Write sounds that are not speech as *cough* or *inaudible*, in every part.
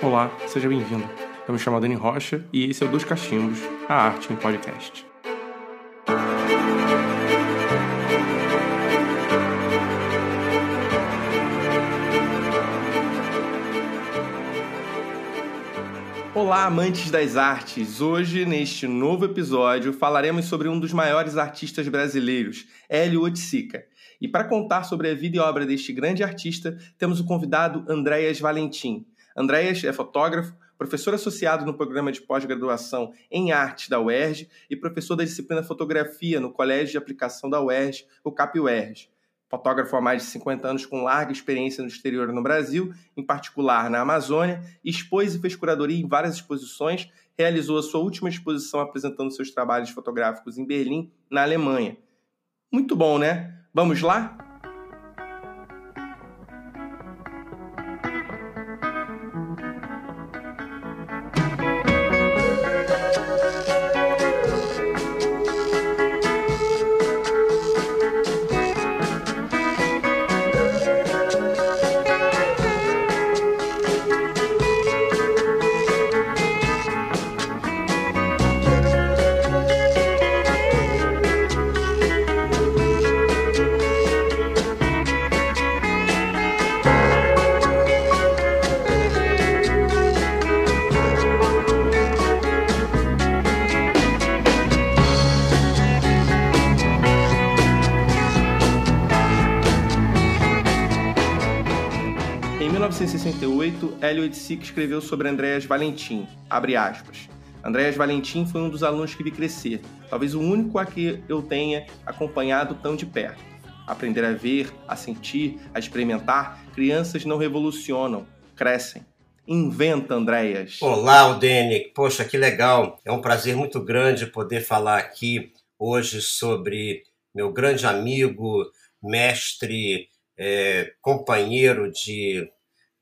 Olá, seja bem-vindo. Eu me chamo Dani Rocha e esse é o Dos Cachimbos, a arte em podcast. Olá, amantes das artes! Hoje, neste novo episódio, falaremos sobre um dos maiores artistas brasileiros, Hélio Oiticica. E para contar sobre a vida e obra deste grande artista, temos o convidado Andréas Valentim. Andréas é fotógrafo, professor associado no programa de pós-graduação em artes da UERJ e professor da disciplina fotografia no Colégio de Aplicação da UERJ, o CAP-UERJ. Fotógrafo há mais de 50 anos com larga experiência no exterior no Brasil, em particular na Amazônia, expôs e fez curadoria em várias exposições, realizou a sua última exposição apresentando seus trabalhos fotográficos em Berlim, na Alemanha. Muito bom, né? Vamos lá? 1968, Hélio Oiticic escreveu sobre Andréas Valentim, abre aspas. Andréas Valentim foi um dos alunos que vi crescer, talvez o único a que eu tenha acompanhado tão de perto. Aprender a ver, a sentir, a experimentar, crianças não revolucionam, crescem. Inventa, Andréas. Olá, Aldene. Poxa, que legal. É um prazer muito grande poder falar aqui hoje sobre meu grande amigo, mestre, é, companheiro de,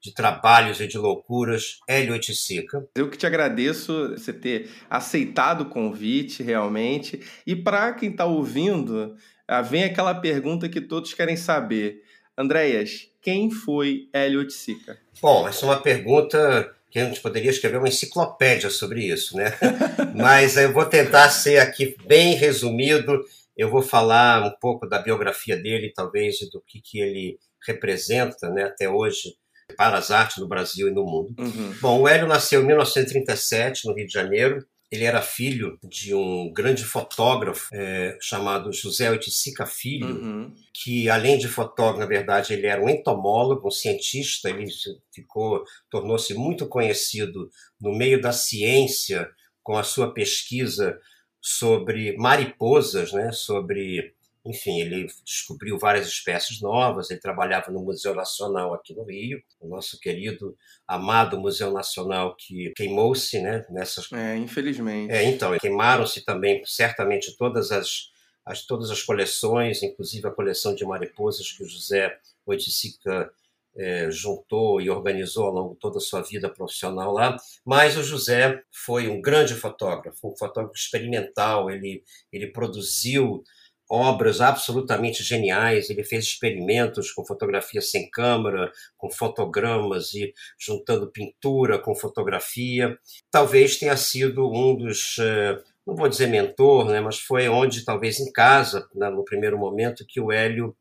de trabalhos e de loucuras, Hélio Oiticica. Eu que te agradeço você ter aceitado o convite, realmente. E para quem está ouvindo, ah, vem aquela pergunta que todos querem saber. Andréas, quem foi Hélio Oiticica? Bom, essa é uma pergunta que a gente poderia escrever uma enciclopédia sobre isso, né? *laughs* Mas eu vou tentar ser aqui bem resumido. Eu vou falar um pouco da biografia dele, talvez, e do que, que ele representa né, até hoje para as artes no Brasil e no mundo. Uhum. Bom, o Hélio nasceu em 1937, no Rio de Janeiro. Ele era filho de um grande fotógrafo é, chamado José Oiticica Filho, Uhum. que além de fotógrafo, na verdade, ele era um entomólogo, um cientista, ele ficou, tornou-se muito conhecido no meio da ciência com a sua pesquisa sobre mariposas, né, sobre, enfim, ele descobriu várias espécies novas, ele trabalhava no Museu Nacional aqui no Rio, o nosso querido, amado Museu Nacional que queimou-se, né, nessas É, infelizmente. é, então, queimaram-se também certamente todas as, as, todas as coleções, inclusive a coleção de mariposas que o José Oiticica é, juntou e organizou ao longo de toda a sua vida profissional lá. Mas o José foi um grande fotógrafo, um fotógrafo experimental, ele, ele produziu obras absolutamente geniais. Ele fez experimentos com fotografia sem câmera, com fotogramas e juntando pintura com fotografia. Talvez tenha sido um dos, eh, não vou dizer mentor, né, mas foi onde, talvez em casa, né, no primeiro momento, que o Hélio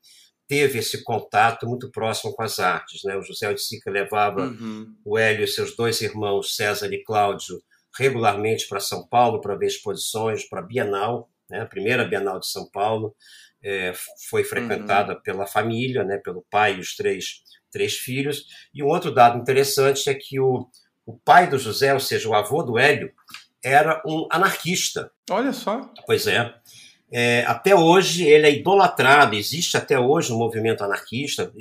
teve esse contato muito próximo com as artes. Né? O José Oiticica levava Uhum. o Hélio e seus dois irmãos, César e Cláudio, regularmente para São Paulo para ver exposições, para a Bienal, né? a primeira Bienal de São Paulo, é, foi frequentada pela família, né? pelo pai e os três, três filhos. E um outro dado interessante é que o, o pai do José, ou seja, o avô do Hélio, era um anarquista. Olha só. Pois é. É, até hoje ele é idolatrado, existe até hoje um movimento anarquista,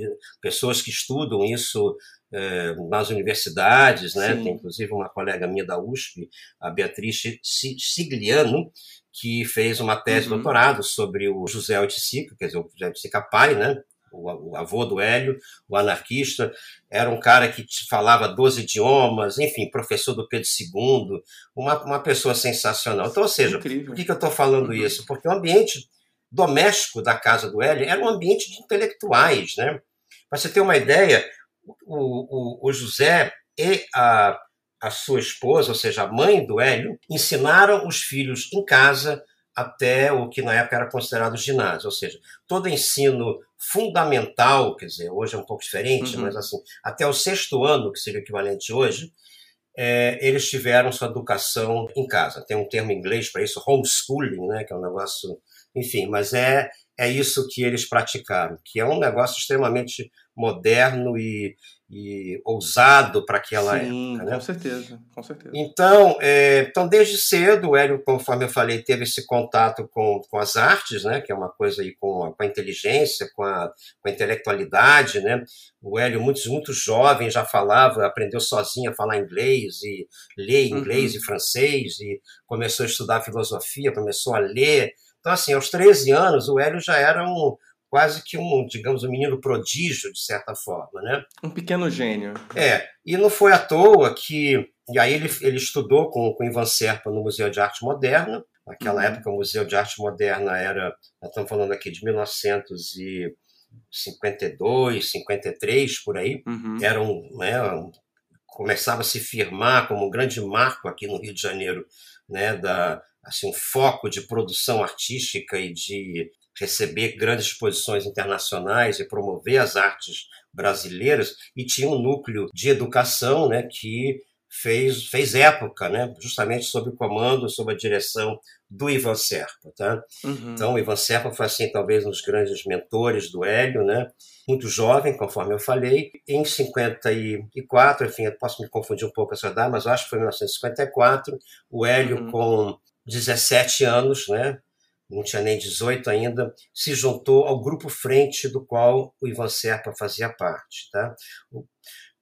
pessoas que estudam isso é, nas universidades, né? Sim. tem inclusive uma colega minha da USP, a Beatriz Si- Sigliano, que fez uma tese de Uhum. doutorado sobre o José Oiticica, quer dizer, o José Oiticica pai, né? o, avô do Hélio, o anarquista, era um cara que falava 12 idiomas, enfim, professor do Pedro II, uma, uma pessoa sensacional. Então, ou seja, Incrível. por que, que eu estou falando Uhum. isso? Porque o ambiente doméstico da casa do Hélio era um ambiente de intelectuais, né? Para você ter uma ideia, o, o, o José e a, a sua esposa, ou seja, a mãe do Hélio, ensinaram os filhos em casa até o que na época era considerado ginásio, ou seja, todo ensino fundamental, quer dizer, hoje é um pouco diferente, uhum. mas assim, até o sexto ano, que seria o equivalente hoje, é, eles tiveram sua educação em casa. Tem um termo em inglês para isso, homeschooling, né, que é um negócio, enfim, mas é é isso que eles praticaram, que é um negócio extremamente moderno e, e ousado para aquela Sim, época. Né? Com certeza, com certeza. Então, é, então, desde cedo, o Hélio, conforme eu falei, teve esse contato com, com as artes, né? que é uma coisa aí com a, com a inteligência, com a, com a intelectualidade. Né? O Hélio, muito, muito jovem, já falava, aprendeu sozinho a falar inglês e ler inglês uhum. e francês, e começou a estudar filosofia, começou a ler. Então, assim, aos 13 anos, o Hélio já era um, quase que um, digamos, um menino prodígio, de certa forma, né? Um pequeno gênio. É, e não foi à toa que... E aí ele, ele estudou com, com Ivan Serpa no Museu de Arte Moderna. Naquela uhum. época, o Museu de Arte Moderna era... Nós estamos falando aqui de 1952, 53, por aí. Uhum. Era um, né, um, começava a se firmar como um grande marco aqui no Rio de Janeiro, né, da, assim, um foco de produção artística e de receber grandes exposições internacionais e promover as artes brasileiras e tinha um núcleo de educação né, que fez, fez época, né, justamente sob o comando, sob a direção do Ivan Serpa. Tá? Uhum. Então, o Ivan Serpa foi, assim, talvez um dos grandes mentores do Hélio, né? muito jovem, conforme eu falei. Em 54, enfim, eu posso me confundir um pouco essa data, mas acho que foi em 1954, o Hélio, uhum. com 17 anos, né? Não tinha nem 18 ainda, se juntou ao grupo Frente, do qual o Ivan Serpa fazia parte. Tá? O,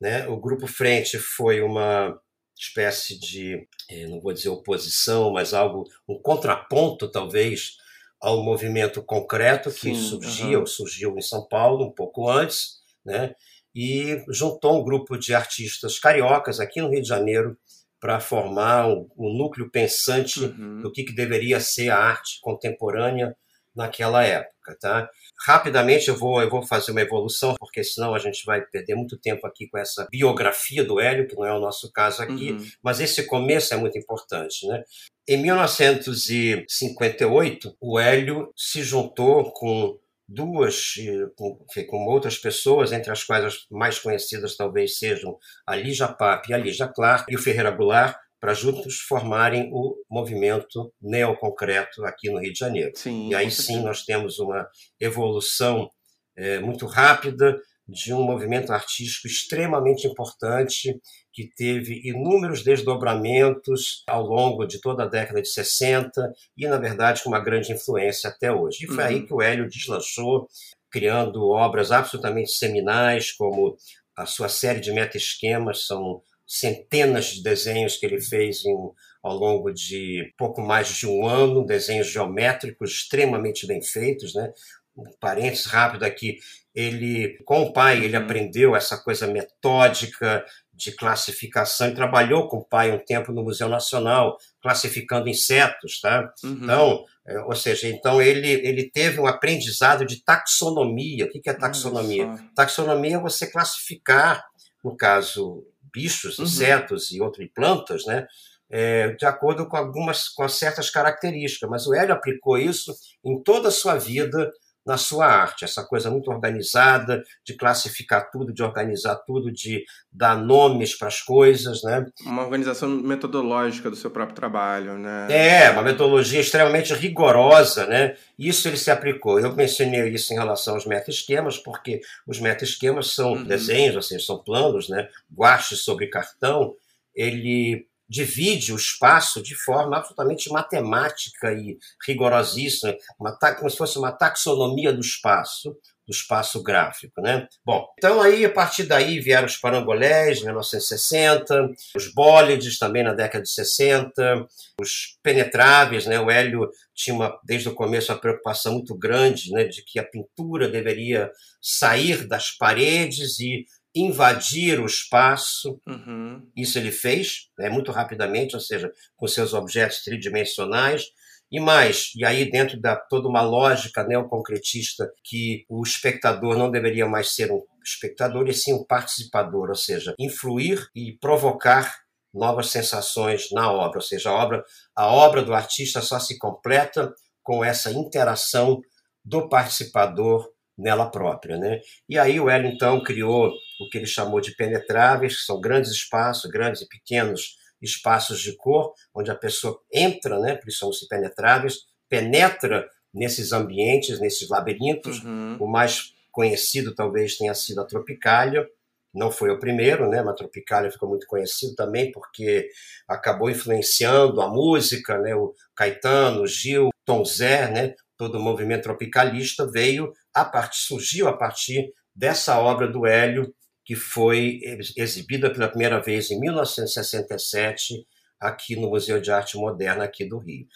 né, o grupo Frente foi uma espécie de, eh, não vou dizer oposição, mas algo, um contraponto, talvez, ao movimento concreto que Sim, surgia, uhum. surgiu em São Paulo um pouco antes, né? e juntou um grupo de artistas cariocas aqui no Rio de Janeiro para formar um, um, núcleo pensante uhum. do que, que deveria ser a arte contemporânea naquela época, tá? Rapidamente eu vou eu vou fazer uma evolução porque senão a gente vai perder muito tempo aqui com essa biografia do Hélio que não é o nosso caso aqui, uhum. mas esse começo é muito importante, né? Em 1958 o Hélio se juntou com duas, com, com, outras pessoas, entre as quais as mais conhecidas talvez sejam a Lígia Pape e a Lígia Clark e o Ferreira Goulart, para juntos formarem o movimento neoconcreto aqui no Rio de Janeiro. Sim, e aí sim nós temos uma evolução é, muito rápida de um movimento artístico extremamente importante que teve inúmeros desdobramentos ao longo de toda a década de 60 e, na verdade, com uma grande influência até hoje. E foi uhum. aí que o Hélio deslanchou, criando obras absolutamente seminais, como a sua série de meta-esquemas, são centenas de desenhos que ele fez em, ao longo de pouco mais de um ano, desenhos geométricos extremamente bem feitos, né? Um parênteses rápido aqui, ele com o pai ele uhum. aprendeu essa coisa metódica de classificação e trabalhou com o pai um tempo no Museu Nacional, classificando insetos, tá? Uhum. Então, é, ou seja, então ele, ele teve um aprendizado de taxonomia. O que é taxonomia? Taxonomia é você classificar, no caso, bichos, uhum. insetos e outras plantas, né? É, de acordo com algumas com certas características. Mas o Hélio aplicou isso em toda a sua vida na sua arte, essa coisa muito organizada, de classificar tudo, de organizar tudo, de dar nomes para as coisas, né? Uma organização metodológica do seu próprio trabalho, né? É, uma metodologia extremamente rigorosa, né? Isso ele se aplicou. Eu mencionei isso em relação aos meta-esquemas, porque os meta-esquemas são uhum. desenhos, assim, são planos, né? Guache sobre cartão. Ele divide o espaço de forma absolutamente matemática e rigorosíssima, uma, como se fosse uma taxonomia do espaço, do espaço gráfico. Né? Bom, então aí, a partir daí, vieram os parangolés, em 1960, os bólides também na década de 60, os penetráveis, né? o Hélio tinha, uma, desde o começo, uma preocupação muito grande né, de que a pintura deveria sair das paredes e invadir o espaço. Uhum. Isso ele fez né, muito rapidamente, ou seja, com seus objetos tridimensionais. E mais, e aí dentro da toda uma lógica neoconcretista que o espectador não deveria mais ser um espectador e sim um participador, ou seja, influir e provocar novas sensações na obra, ou seja, a obra, a obra do artista só se completa com essa interação do participador nela própria. Né? E aí o então, criou o que ele chamou de penetráveis, que são grandes espaços, grandes e pequenos espaços de cor, onde a pessoa entra, né, por isso chamam-se penetráveis, penetra nesses ambientes, nesses labirintos. Uhum. O mais conhecido talvez tenha sido a Tropicália, não foi o primeiro, né? Mas Tropicália ficou muito conhecido também porque acabou influenciando a música, né? O Caetano, o Gil, Tom Zé, né? Todo o movimento tropicalista veio a partir, surgiu a partir dessa obra do Hélio que foi exibida pela primeira vez em 1967 aqui no Museu de Arte Moderna aqui do Rio.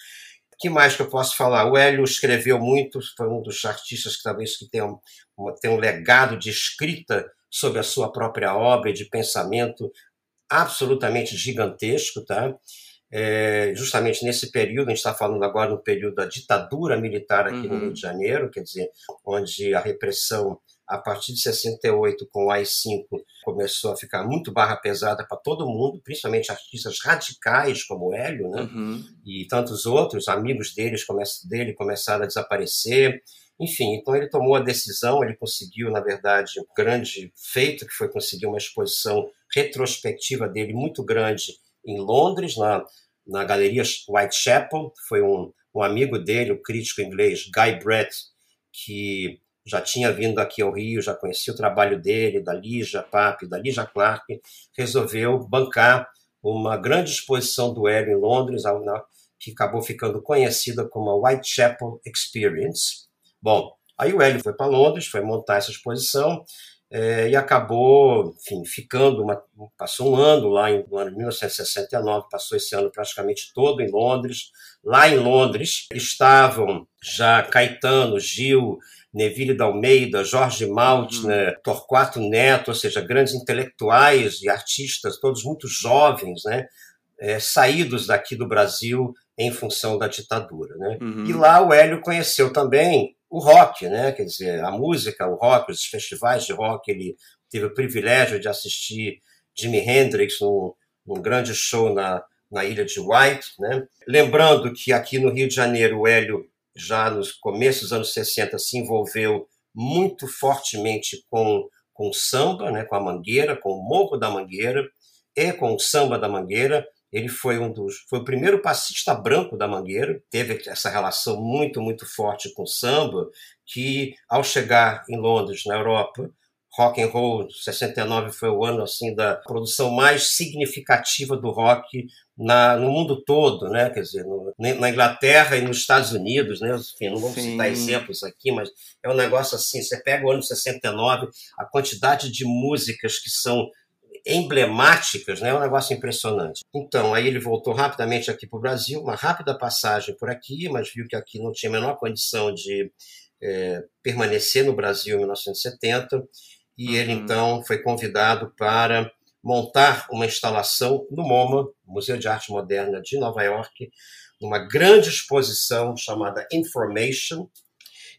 O que mais que eu posso falar? O Hélio escreveu muito, foi um dos artistas que talvez que tem um, tem um legado de escrita sobre a sua própria obra e de pensamento absolutamente gigantesco, tá? É, justamente nesse período, a gente está falando agora no período da ditadura militar aqui uhum. no Rio de Janeiro, quer dizer, onde a repressão a partir de 68, com o AI-5, começou a ficar muito barra pesada para todo mundo, principalmente artistas radicais como Hélio, né? Uhum. E tantos outros, amigos deles dele começaram a desaparecer. Enfim, então ele tomou a decisão, ele conseguiu, na verdade, um grande feito, que foi conseguir uma exposição retrospectiva dele muito grande em Londres, na, na Galeria Whitechapel. Foi um, um amigo dele, o crítico inglês Guy Brett, que já tinha vindo aqui ao Rio, já conhecia o trabalho dele, da Lígia Pape, da Lígia Clark, resolveu bancar uma grande exposição do Hélio em Londres, que acabou ficando conhecida como a Whitechapel Experience. Bom, aí o Hélio foi para Londres, foi montar essa exposição é, e acabou, enfim, ficando, uma, passou um ano lá em, no ano de 1969, passou esse ano praticamente todo em Londres. Lá em Londres estavam já Caetano, Gil, Neville da Almeida, Jorge Maltner, uhum. Torquato Neto, ou seja, grandes intelectuais e artistas, todos muito jovens, né, é, saídos daqui do Brasil em função da ditadura. Né? Uhum. E lá o Hélio conheceu também o rock, né? quer dizer, a música, o rock, os festivais de rock. Ele teve o privilégio de assistir Jimi Hendrix num, num grande show na, na ilha de White. Né? Lembrando que aqui no Rio de Janeiro o Hélio já nos começos dos anos 60, se envolveu muito fortemente com, com samba, né, com a Mangueira, com o Morro da Mangueira e com o samba da Mangueira. Ele foi um dos, foi o primeiro passista branco da Mangueira, teve essa relação muito, muito forte com o samba, que ao chegar em Londres, na Europa, rock and roll 69 foi o ano assim da produção mais significativa do rock na, no mundo todo, né? Quer dizer, no, na Inglaterra e nos Estados Unidos, né? Enfim, não vamos Sim. citar exemplos aqui, mas é um negócio assim. Você pega o ano 69, a quantidade de músicas que são emblemáticas, né? É um negócio impressionante. Então, aí ele voltou rapidamente aqui para o Brasil, uma rápida passagem por aqui, mas viu que aqui não tinha a menor condição de é, permanecer no Brasil em 1970 e ele uhum. então foi convidado para montar uma instalação no MoMA, Museu de Arte Moderna de Nova York, uma grande exposição chamada Information,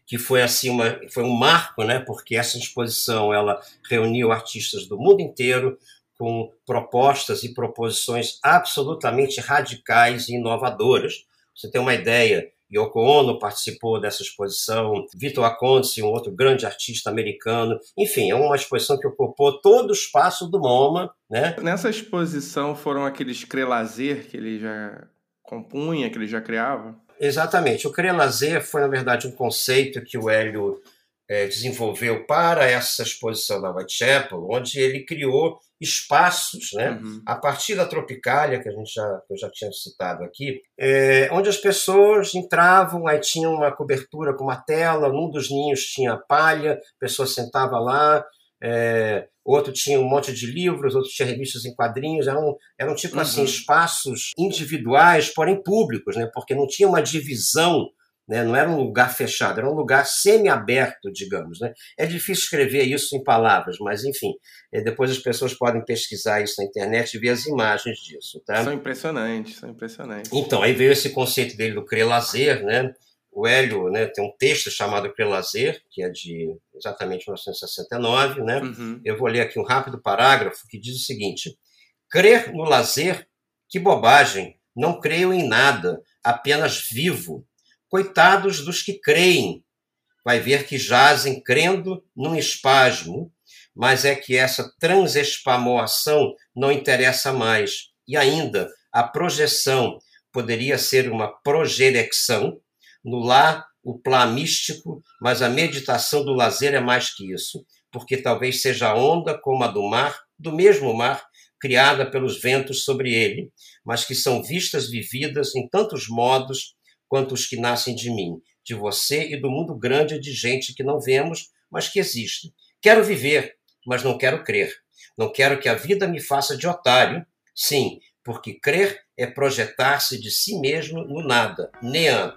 que foi assim uma foi um marco, né? Porque essa exposição ela reuniu artistas do mundo inteiro com propostas e proposições absolutamente radicais e inovadoras. Você tem uma ideia, Yoko Ono participou dessa exposição, Vitor Aconte, um outro grande artista americano. Enfim, é uma exposição que ocupou todo o espaço do MoMA. Né? Nessa exposição foram aqueles crelazer que ele já compunha, que ele já criava? Exatamente. O crelazer foi, na verdade, um conceito que o Hélio desenvolveu para essa exposição da Whitechapel, onde ele criou espaços, né, uhum. a partir da Tropicália, que a gente já, eu já tinha citado aqui, é, onde as pessoas entravam, aí tinha uma cobertura com uma tela, num dos ninhos tinha palha, a pessoa sentava lá, é, outro tinha um monte de livros, outro tinha revistas em quadrinhos, eram, eram tipo assim, uhum. assim, espaços individuais, porém públicos, né, porque não tinha uma divisão né? não era um lugar fechado, era um lugar semi-aberto, digamos. Né? É difícil escrever isso em palavras, mas enfim, é, depois as pessoas podem pesquisar isso na internet e ver as imagens disso. Tá? São impressionantes, são impressionantes. Então, aí veio esse conceito dele do crê-lazer, né? O Hélio né, tem um texto chamado Crê-Lazer, que é de exatamente 1969. Né? Uhum. Eu vou ler aqui um rápido parágrafo que diz o seguinte: Crer no lazer? Que bobagem! Não creio em nada, apenas vivo. Coitados dos que creem. Vai ver que jazem crendo num espasmo, mas é que essa transespamoação não interessa mais. E ainda, a projeção poderia ser uma projerexão, no lá o plá místico, mas a meditação do lazer é mais que isso, porque talvez seja onda como a do mar, do mesmo mar, criada pelos ventos sobre ele, mas que são vistas vividas em tantos modos quanto os que nascem de mim, de você e do mundo grande de gente que não vemos, mas que existe. Quero viver, mas não quero crer. Não quero que a vida me faça de otário. Sim, porque crer é projetar-se de si mesmo no nada, nean.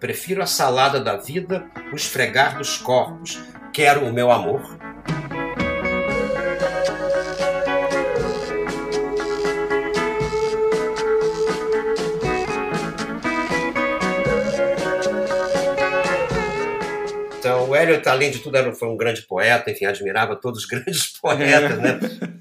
Prefiro a salada da vida, o esfregar dos corpos. Quero o meu amor, Eliot, além de tudo, era, foi um grande poeta, enfim, admirava todos os *laughs* grandes poetas, né?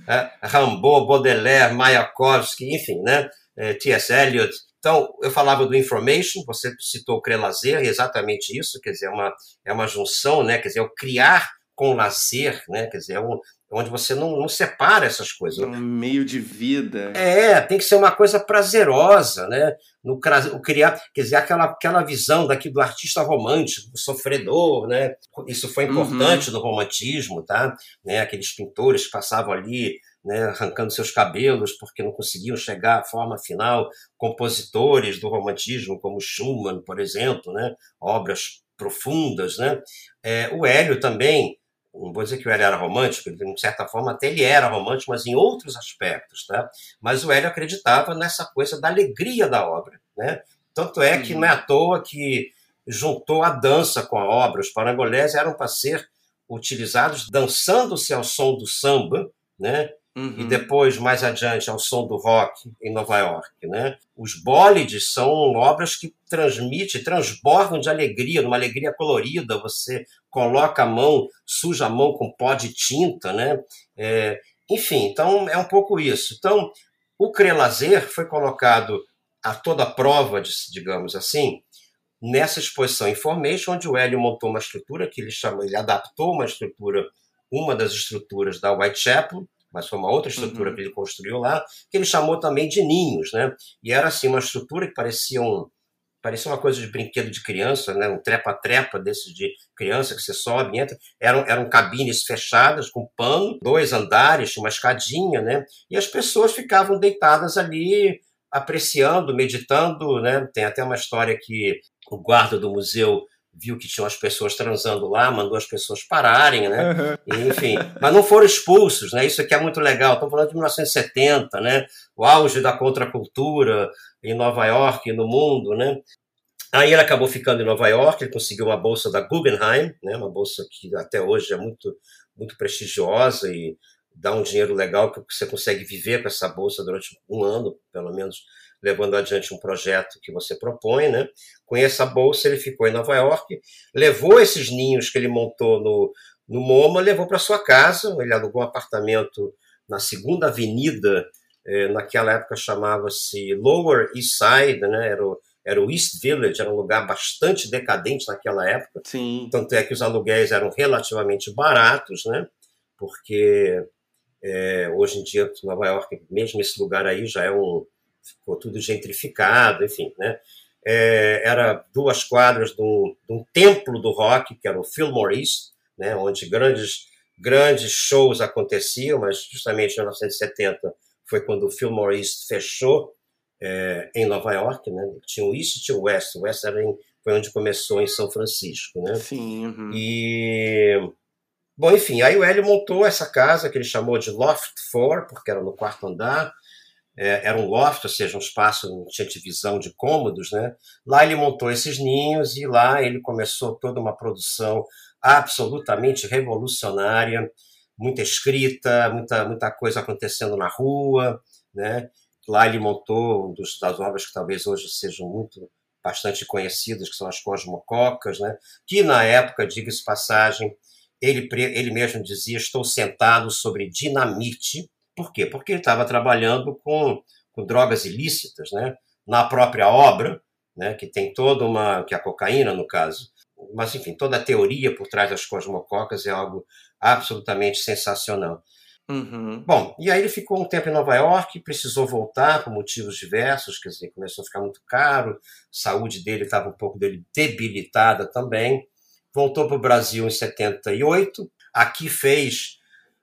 É, Rimbaud, Baudelaire, Mayakovsky, enfim, né? É, T.S. Eliot. Então, eu falava do information, você citou Crelazer, exatamente isso, quer dizer, é uma, é uma junção, né? Quer dizer, é o criar com lazer, né? Quer dizer, é um, onde você não, não separa essas coisas. Um meio de vida. É, tem que ser uma coisa prazerosa, né? No, o criar, quer dizer, aquela, aquela visão daqui do artista romântico, do sofredor, né? Isso foi importante uhum. no romantismo, tá? Né? Aqueles pintores que passavam ali né, arrancando seus cabelos porque não conseguiam chegar à forma final, compositores do romantismo como Schumann, por exemplo, né, obras profundas, né? É, o Hélio também não vou dizer que o Hélio era romântico, de certa forma até ele era romântico, mas em outros aspectos, tá? Mas o Hélio acreditava nessa coisa da alegria da obra, né? Tanto é que não é à toa que juntou a dança com a obra. Os parangolés eram para ser utilizados dançando-se ao som do samba, né? Uhum. E depois, mais adiante, ao som do rock em Nova York. Né? Os bólides são obras que transmitem, transbordam de alegria, numa alegria colorida. Você coloca a mão, suja a mão com pó de tinta. Né? É, enfim, então é um pouco isso. Então, o Crelazer foi colocado a toda prova, digamos assim, nessa exposição Information, onde o Hélio montou uma estrutura que ele chamou, ele adaptou uma estrutura, uma das estruturas da Whitechapel, mas foi uma outra estrutura uhum. que ele construiu lá, que ele chamou também de ninhos, né? E era assim uma estrutura que parecia um parecia uma coisa de brinquedo de criança, né? Um trepa-trepa desses de criança que você sobe, entra. Eram, eram cabines fechadas com pano, dois andares, uma escadinha, né? E as pessoas ficavam deitadas ali apreciando, meditando, né? Tem até uma história que o guarda do museu viu que tinham as pessoas transando lá, mandou as pessoas pararem, né? Uhum. enfim, mas não foram expulsos, né? Isso aqui é muito legal. Estamos falando de 1970, né? O auge da contracultura em Nova York e no mundo, né? Aí ele acabou ficando em Nova York, ele conseguiu uma bolsa da Guggenheim, né? Uma bolsa que até hoje é muito muito prestigiosa e dá um dinheiro legal que você consegue viver com essa bolsa durante um ano, pelo menos levando adiante um projeto que você propõe, né? Com essa bolsa ele ficou em Nova York, levou esses ninhos que ele montou no, no MoMA, levou para sua casa, ele alugou um apartamento na segunda avenida, eh, naquela época chamava-se Lower East Side, né? Era o, era o East Village, era um lugar bastante decadente naquela época. Sim. Tanto é que os aluguéis eram relativamente baratos, né? Porque é, hoje em dia, Nova York, mesmo esse lugar aí já é um, ficou tudo gentrificado, enfim, né? É, era duas quadras de um, de um, templo do rock, que era o Fillmore East, né, onde grandes, grandes shows aconteciam, mas justamente em 1970 foi quando o Fillmore East fechou é, em Nova York, né? Tinha o East e tinha o West. O West era em, foi onde começou em São Francisco, né? Sim. Uhum. E bom, enfim, aí o Hélio montou essa casa que ele chamou de Loft 4, porque era no quarto andar é, era um loft, ou seja, um espaço, não tinha divisão de cômodos, né? Lá ele montou esses ninhos e lá ele começou toda uma produção absolutamente revolucionária, muita escrita, muita, muita coisa acontecendo na rua, né? Lá ele montou um dos, das obras que talvez hoje sejam muito bastante conhecidas, que são as cosmococas, né? que na época, diga-se passagem, ele, ele mesmo dizia, estou sentado sobre dinamite. Por quê? Porque ele estava trabalhando com, com drogas ilícitas, né? na própria obra, né? que tem toda uma, que é a cocaína no caso, mas enfim, toda a teoria por trás das cosmococas é algo absolutamente sensacional. Uhum. Bom, e aí ele ficou um tempo em Nova York, precisou voltar por motivos diversos, quer dizer, começou a ficar muito caro, a saúde dele estava um pouco debilitada também. Voltou para o Brasil em 78, aqui fez,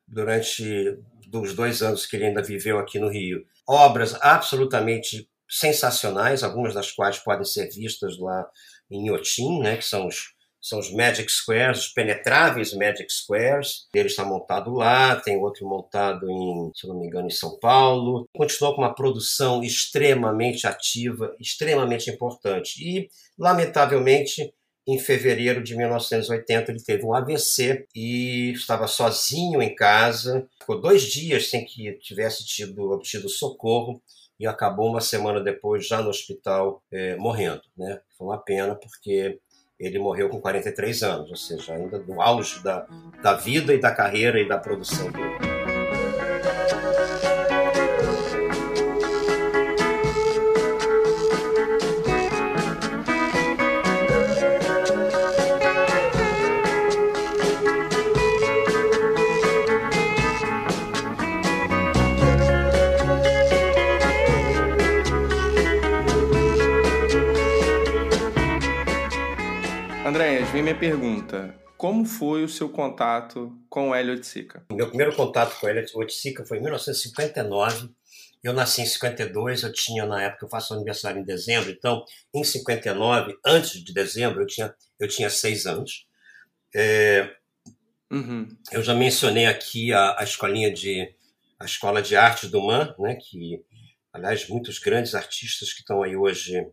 durante os dois anos que ele ainda viveu aqui no Rio, obras absolutamente sensacionais, algumas das quais podem ser vistas lá em Inhotim, né, que são os são os Magic Squares, os penetráveis Magic Squares. Ele está montado lá, tem outro montado em, se não me engano, em São Paulo. Continuou com uma produção extremamente ativa, extremamente importante. E, lamentavelmente, em fevereiro de 1980 ele teve um AVC e estava sozinho em casa. Ficou dois dias sem que tivesse tido obtido socorro e acabou uma semana depois já no hospital é, morrendo, né? Foi uma pena porque ele morreu com 43 anos, ou seja, ainda no auge da, da vida e da carreira e da produção dele. Minha pergunta. Como foi o seu contato com o Hélio Oiticica? Meu primeiro contato com o Hélio Oiticica foi em 1959. Eu nasci em 52, eu tinha na época, eu faço aniversário em dezembro, então em 59, antes de dezembro, eu tinha, eu tinha seis anos. É, uhum. Eu já mencionei aqui a, a escolinha de a escola de arte do Man, né, que aliás muitos grandes artistas que estão aí hoje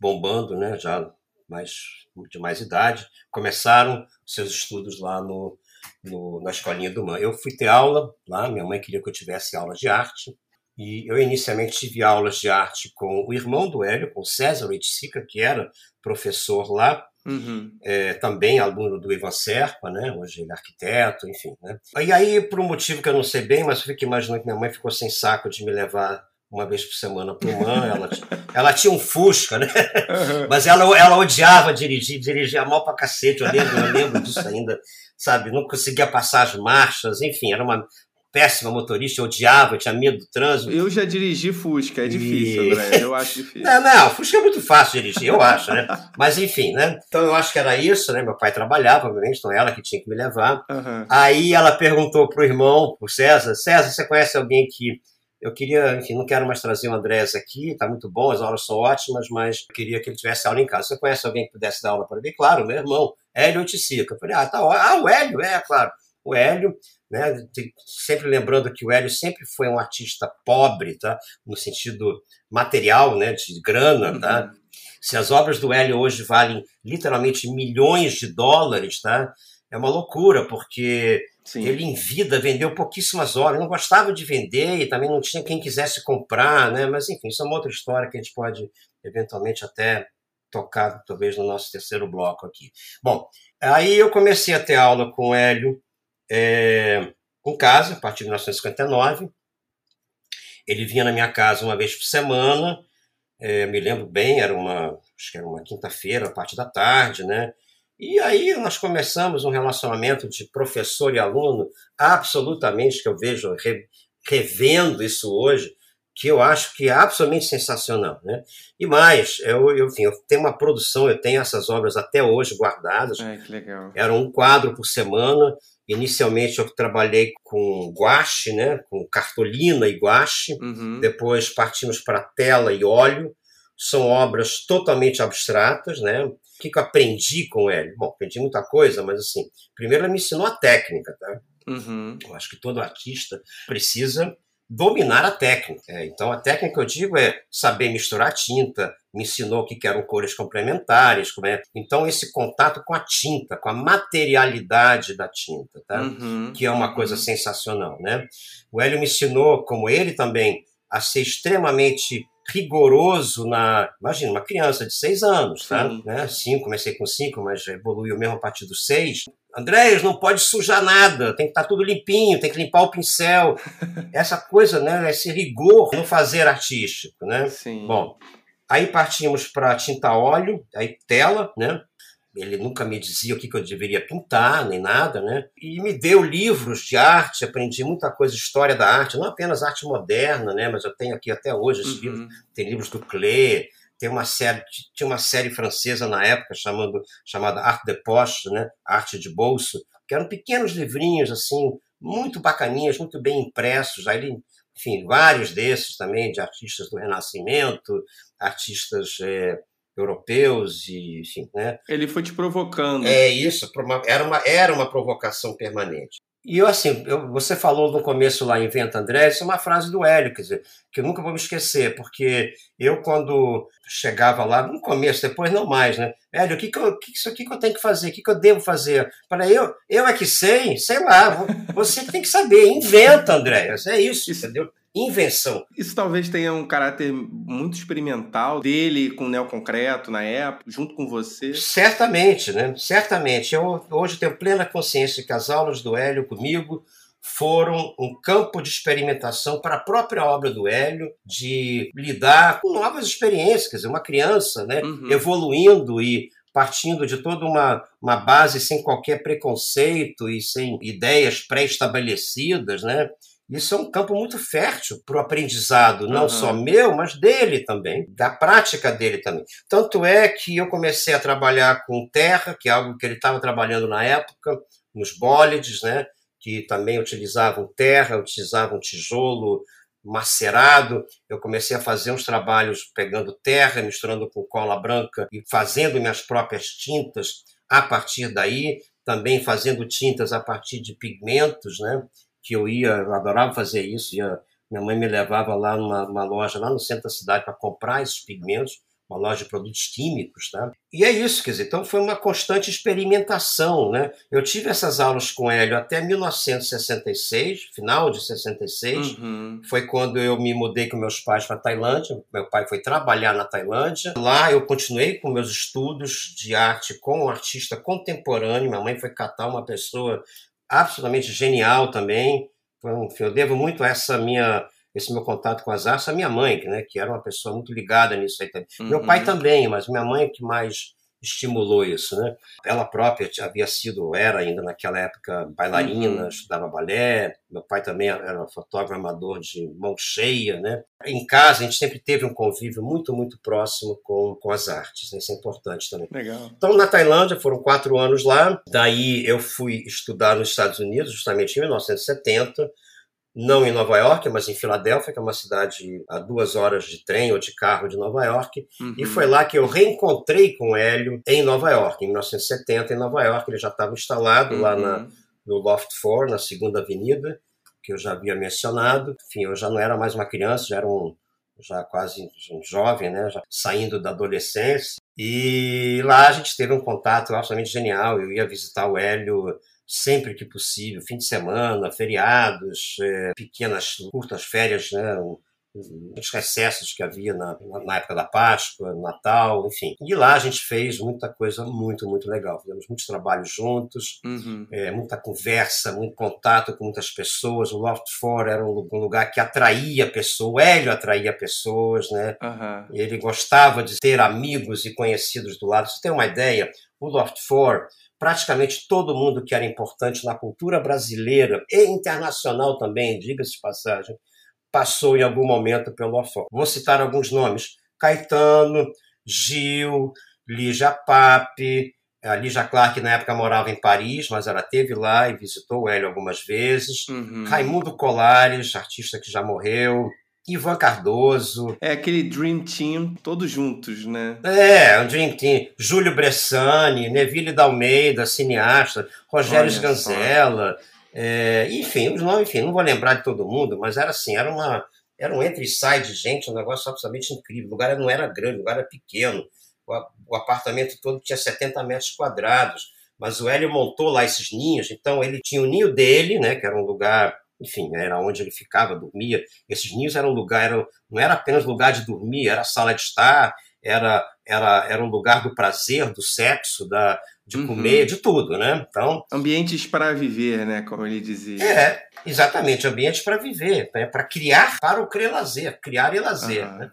bombando, né, já mais de mais idade, começaram seus estudos lá no, no, na escolinha do mãe. Eu fui ter aula lá, minha mãe queria que eu tivesse aula de arte, e eu inicialmente tive aulas de arte com o irmão do Hélio, com César Oiticica, que era professor lá, uhum. é, também aluno do Ivan Serpa, né? hoje ele é arquiteto, enfim. Né? E aí, por um motivo que eu não sei bem, mas eu fico imaginando que minha mãe ficou sem saco de me levar uma vez por semana para *laughs* o Man. Ela, ela tinha um Fusca, né? Uhum. Mas ela, ela odiava dirigir, dirigia mal para cacete. Eu lembro, eu lembro disso ainda, sabe? Não conseguia passar as marchas, enfim, era uma péssima motorista, eu odiava, eu tinha medo do trânsito. Eu já dirigi Fusca, é difícil, e... André, eu acho *laughs* difícil. Não, não, Fusca é muito fácil dirigir, eu acho, né? Mas enfim, né? Então eu acho que era isso, né? Meu pai trabalhava, obviamente, então ela que tinha que me levar. Uhum. Aí ela perguntou pro irmão, pro César, César, você conhece alguém que eu queria, enfim, não quero mais trazer o Andrés aqui, tá muito bom, as aulas são ótimas, mas eu queria que ele tivesse aula em casa. Você conhece alguém que pudesse dar aula para ele? Claro, meu irmão, Hélio Oiticica. Eu falei, ah, tá ótimo. Ah, o Hélio, é, claro. O Hélio, né, sempre lembrando que o Hélio sempre foi um artista pobre, tá? No sentido material, né, de grana, tá? Uhum. Se as obras do Hélio hoje valem literalmente milhões de dólares, tá? É uma loucura, porque Sim. Ele, em vida, vendeu pouquíssimas obras, não gostava de vender e também não tinha quem quisesse comprar, né? Mas, enfim, isso é uma outra história que a gente pode, eventualmente, até tocar, talvez, no nosso terceiro bloco aqui. Bom, aí eu comecei a ter aula com o Hélio é, em casa, a partir de 1959. Ele vinha na minha casa uma vez por semana, é, me lembro bem, era uma, acho que era uma quinta-feira, a parte da tarde, né? E aí nós começamos um relacionamento de professor e aluno, absolutamente, que eu vejo re, revendo isso hoje, que eu acho que é absolutamente sensacional. Né? E mais, eu, eu, enfim, eu tenho uma produção, eu tenho essas obras até hoje guardadas. Ai, que legal. Era um quadro por semana. Inicialmente eu trabalhei com guache, né, com cartolina e guache. Uhum. Depois partimos para tela e óleo. São obras totalmente abstratas, né? O que, que eu aprendi com ele? Bom, aprendi muita coisa, mas assim, primeiro ele me ensinou a técnica, tá? Uhum. Eu acho que todo artista precisa dominar a técnica. É, então, a técnica, eu digo, é saber misturar tinta, me ensinou o que eram cores complementares. É... Então, esse contato com a tinta, com a materialidade da tinta, tá? Uhum, que é uma uhum. coisa sensacional. Né? O Hélio me ensinou, como ele também, a ser extremamente rigoroso na. Imagina, uma criança de seis anos, tá? Sim. Né? Cinco, comecei com cinco, mas evoluiu mesmo a partir dos seis. Andréas, não pode sujar nada, tem que estar tá tudo limpinho, tem que limpar o pincel. *laughs* Essa coisa, né? Esse rigor no fazer artístico, né? Sim. Bom, aí partimos para tinta óleo, aí tela, né? Ele nunca me dizia o que, eu deveria pintar, nem nada, né? E me deu livros de arte, aprendi muita coisa, história da arte, não apenas arte moderna, né? Mas eu tenho aqui até hoje esses uhum. livros, tem livros do Klee, tem uma série, tinha uma série francesa na época chamando, chamada Arte de Poche, né? Arte de bolso, que eram pequenos livrinhos assim, muito bacaninhas, muito bem impressos. Aí ele, enfim, vários desses também de artistas do Renascimento, artistas é, europeus e enfim, né? Ele foi te provocando. É isso, era uma era uma provocação permanente. E eu assim, eu, você falou no começo lá Inventa André, isso é uma frase do Hélio, quer dizer, que eu nunca vou me esquecer, porque eu quando chegava lá, no começo, depois não mais, né? Hélio, o que, que, eu, que isso aqui que eu tenho que fazer? O que, que eu devo fazer? Para eu, eu é que sei, sei lá, você que tem que saber, inventa, André, é isso, isso. entendeu? Invenção. Isso talvez tenha um caráter muito experimental dele com o neoconcreto na época, junto com você? Certamente, né? Certamente. Eu hoje tenho plena consciência que as aulas do Hélio comigo foram um campo de experimentação para a própria obra do Hélio, de lidar com novas experiências, quer dizer, uma criança né, uhum. evoluindo e partindo de toda uma, uma base sem qualquer preconceito e sem ideias pré-estabelecidas, né? Isso é um campo muito fértil para o aprendizado, não uhum. só meu, mas dele também, da prática dele também. Tanto é que eu comecei a trabalhar com terra, que é algo que ele estava trabalhando na época, nos bólides, né? que também utilizavam terra, utilizavam tijolo macerado. Eu comecei a fazer uns trabalhos pegando terra, misturando com cola branca e fazendo minhas próprias tintas a partir daí, também fazendo tintas a partir de pigmentos, né? Que eu ia, eu adorava fazer isso, ia, minha mãe me levava lá numa loja lá no centro da cidade para comprar esses pigmentos, uma loja de produtos químicos, tá? E é isso, quer dizer, então foi uma constante experimentação, né? Eu tive essas aulas com Hélio até 1966, final de 66, uhum. foi quando eu me mudei com meus pais para Tailândia, meu pai foi trabalhar na Tailândia, lá eu continuei com meus estudos de arte com um artista contemporâneo, minha mãe foi catar uma pessoa absolutamente genial também. Eu devo muito essa minha esse meu contato com as artes à minha mãe, né, que era uma pessoa muito ligada nisso aí também. Uhum. Meu pai também, mas minha mãe é que mais estimulou isso, né? Ela própria havia sido, era ainda naquela época bailarina, uhum. estudava balé. Meu pai também era fotógrafo amador de mão cheia, né? Em casa a gente sempre teve um convívio muito, muito próximo com, com as artes. Né? Isso é importante também. Legal. Então na Tailândia foram quatro anos lá. Daí eu fui estudar nos Estados Unidos, justamente em 1970 não em Nova York, mas em Filadélfia, que é uma cidade a duas horas de trem ou de carro de Nova York. Uhum. E foi lá que eu reencontrei com o Hélio em Nova York, em 1970, em Nova York. Ele já estava instalado uhum. lá na, uhum. no Loft 4, na Segunda Avenida, que eu já havia mencionado. Enfim, eu já não era mais uma criança, já era um já quase um jovem, né, já saindo da adolescência. E lá a gente teve um contato absolutamente genial. Eu ia visitar o Hélio sempre que possível, fim de semana, feriados, é, pequenas, curtas férias, né? os recessos que havia na, na, época da Páscoa, Natal, enfim. E lá a gente fez muita coisa muito, muito legal. Fizemos muitos trabalhos juntos, uhum. é, muita conversa, muito contato com muitas pessoas. O Loft 4 era um, um lugar que atraía pessoas, o Hélio atraía pessoas, né? Uhum. Ele gostava de ter amigos e conhecidos do lado. Você tem uma ideia? O Loft 4 praticamente todo mundo que era importante na cultura brasileira e internacional também, diga-se de passagem, passou em algum momento pelo Afó. Vou citar alguns nomes: Caetano, Gil, Lígia Pape, a Lígia Clark na época morava em Paris, mas ela teve lá e visitou o Hélio algumas vezes. Uhum. Raimundo Colares, artista que já morreu. Ivan Cardoso. É aquele Dream Team, todos juntos, né? É, o Dream Team. Júlio Bressani, Neville Dalmeida, cineasta, Rogério Sganzella. É, enfim, os nomes, enfim, não vou lembrar de todo mundo, mas era assim, era uma era um entre e sai de gente, um negócio absolutamente incrível. O lugar não era grande, o lugar era pequeno. O, o apartamento todo tinha 70 metros quadrados. Mas o Hélio montou lá esses ninhos, então ele tinha o ninho dele, né, que era um lugar enfim, era onde ele ficava, dormia. Esses ninhos eram um lugar, eram, não era apenas lugar de dormir, era sala de estar, era, era, era um lugar do prazer, do sexo, da, de uhum. comer, de tudo, né? Então ambientes para viver, né, como ele dizia. É, exatamente, ambientes para viver, né? para criar para o criar lazer, criar e lazer, uhum. né?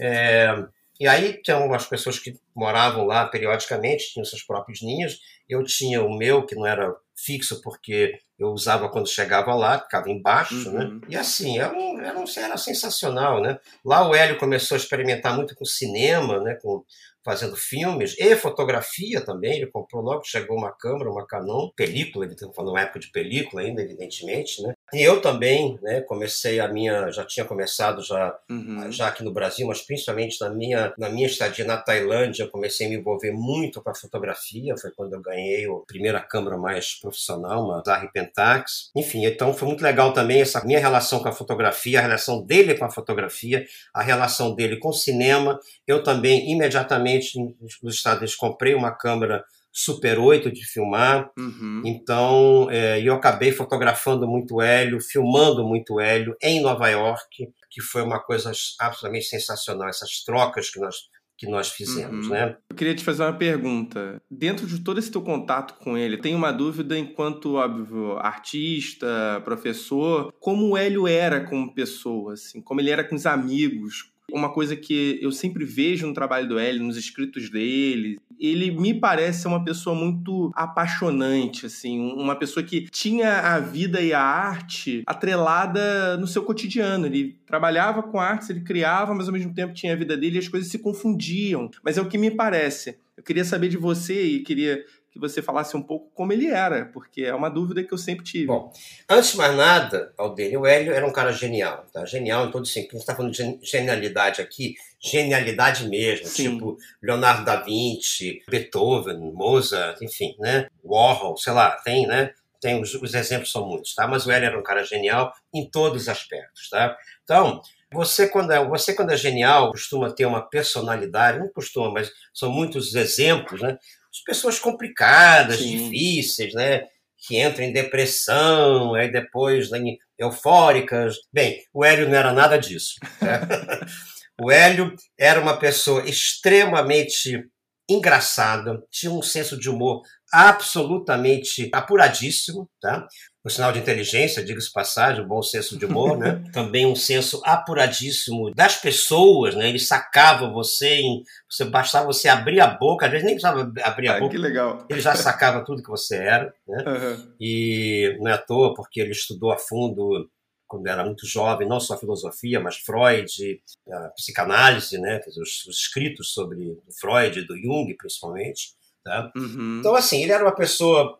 É, e aí tinha umas pessoas que moravam lá periodicamente, tinham seus próprios ninhos. Eu tinha o meu que não era fixo porque eu usava quando chegava lá, ficava embaixo, né? uhum. né? E assim, era, um, era, um, era sensacional, né? Lá o Hélio começou a experimentar muito com cinema, né? Com, fazendo filmes e fotografia também. Ele comprou logo, chegou uma câmera, uma Canon, película, ele estava falando época de película ainda, evidentemente, né? E eu também, né, comecei a minha, já tinha começado já, uhum. já aqui no Brasil, mas principalmente na minha, na minha estadia na Tailândia, eu comecei a me envolver muito com a fotografia, foi quando eu ganhei a primeira câmera mais profissional, uma Zarri Pentax. Enfim, então foi muito legal também essa minha relação com a fotografia, a relação dele com a fotografia, a relação dele com o cinema. Eu também, imediatamente, nos Estados Unidos, comprei uma câmera Super 8 de filmar. Uhum. Então, é, eu acabei fotografando muito Hélio, filmando muito Hélio em Nova York, que foi uma coisa absolutamente sensacional, essas trocas que nós que nós fizemos, uhum. né? Eu queria te fazer uma pergunta. Dentro de todo esse teu contato com ele, tenho uma dúvida enquanto, óbvio, artista, professor, como o Hélio era como pessoa, assim, como ele era com os amigos, uma coisa que eu sempre vejo no trabalho do Hélio, nos escritos dele, ele me parece uma pessoa muito apaixonante, assim, uma pessoa que tinha a vida e a arte atrelada no seu cotidiano. Ele trabalhava com artes, ele criava, mas ao mesmo tempo tinha a vida dele e as coisas se confundiam. Mas é o que me parece. Eu queria saber de você e queria que você falasse um pouco como ele era, porque é uma dúvida que eu sempre tive. Bom, antes de mais nada, Aldênio, o Hélio era um cara genial, tá? Genial em todo sentido. A gente está falando de genialidade aqui, genialidade mesmo, Sim. tipo Leonardo da Vinci, Beethoven, Mozart, enfim, né? Warhol, sei lá, tem, né? Tem, os, os exemplos são muitos, tá? Mas o Hélio era um cara genial em todos os aspectos, tá? Então, você quando, é, você, quando é genial, costuma ter uma personalidade, não costuma, mas são muitos exemplos, né? Pessoas complicadas, Sim. difíceis, né? Que entram em depressão, aí depois né, eufóricas. Bem, o Hélio não era nada disso. Né? *laughs* o Hélio era uma pessoa extremamente engraçada, tinha um senso de humor absolutamente apuradíssimo, tá? O sinal de inteligência, diga-se passagem, um bom senso de humor, né? *laughs* Também um senso apuradíssimo das pessoas, né? Ele sacava você em, você bastava você abrir a boca, às vezes nem precisava abrir a ah, boca. Que legal. Ele já sacava tudo que você era, né? Uhum. E não é à toa porque ele estudou a fundo quando era muito jovem, não só filosofia, mas Freud, a psicanálise, né? Os, os escritos sobre Freud, do Jung, principalmente. Tá? Uhum. Então, assim, ele era uma pessoa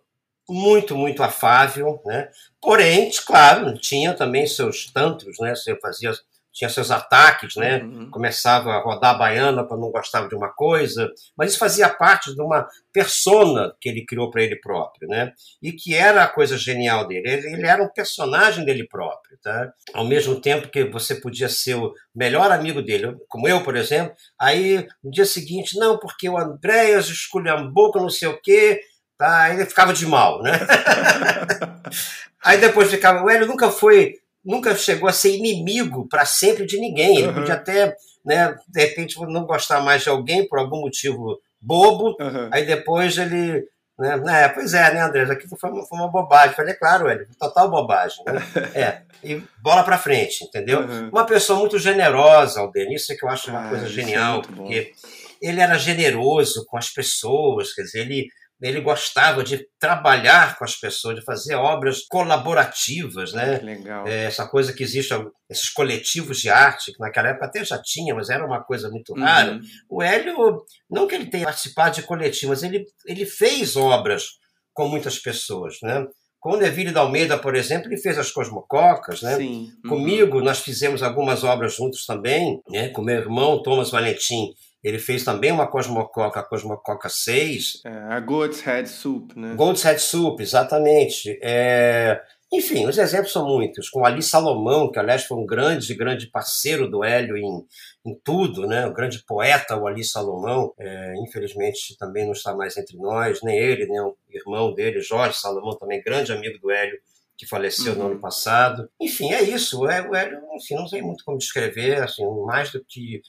muito, muito afável, né? Porém, claro, tinha também seus tantos, né? Você fazia tinha seus ataques, né? Uhum. Começava a rodar a baiana para não gostava de uma coisa, mas isso fazia parte de uma persona que ele criou para ele próprio, né? E que era a coisa genial dele. Ele, ele, era um personagem dele próprio, tá? Ao mesmo tempo que você podia ser o melhor amigo dele, como eu, por exemplo. Aí no dia seguinte, não, porque o Andréas esculhambou com não sei o quê Tá? Aí ele ficava de mal, né? *laughs* Aí depois ficava, o Hélio nunca foi, nunca chegou a ser inimigo para sempre de ninguém. Ele uhum. podia até, né, de repente, não gostar mais de alguém por algum motivo bobo. Uhum. Aí depois ele, né, né, pois é, né, André, aqui foi uma, foi uma bobagem. Falei, é claro, Hélio, total bobagem. Né? *laughs* é, e bola para frente, entendeu? Uhum. Uma pessoa muito generosa, Alden, isso é que eu acho uma ah, coisa é genial, é porque ele era generoso com as pessoas, quer dizer, ele ele gostava de trabalhar com as pessoas, de fazer obras colaborativas, né? Legal. É, essa coisa que existe, esses coletivos de arte, que naquela época até já tinha, mas era uma coisa muito uhum. rara. Uhum. O Hélio, não que ele tenha participado de coletivos, mas ele, ele fez obras com muitas pessoas, né? Com o Neville da Almeida, por exemplo, ele fez as Cosmococas, né? Sim. Uhum. Comigo, nós fizemos algumas obras juntos também, né? Com meu irmão, Thomas Valentim, Ele fez também uma Cosmococa, a Cosmococa 6. É, a Goat's Head Soup, né? Goat's Head Soup, exatamente. É... Enfim, os exemplos são muitos. Com Ali Salomão, que aliás foi um grande, grande parceiro do Hélio em, em tudo, né? O grande poeta, o Ali Salomão, é, infelizmente também não está mais entre nós, nem ele, nem o irmão dele, Jorge Salomão, também grande amigo do Hélio, que faleceu uhum. no ano passado. Enfim, é isso. O Hélio, enfim, não sei muito como descrever, assim, mais do que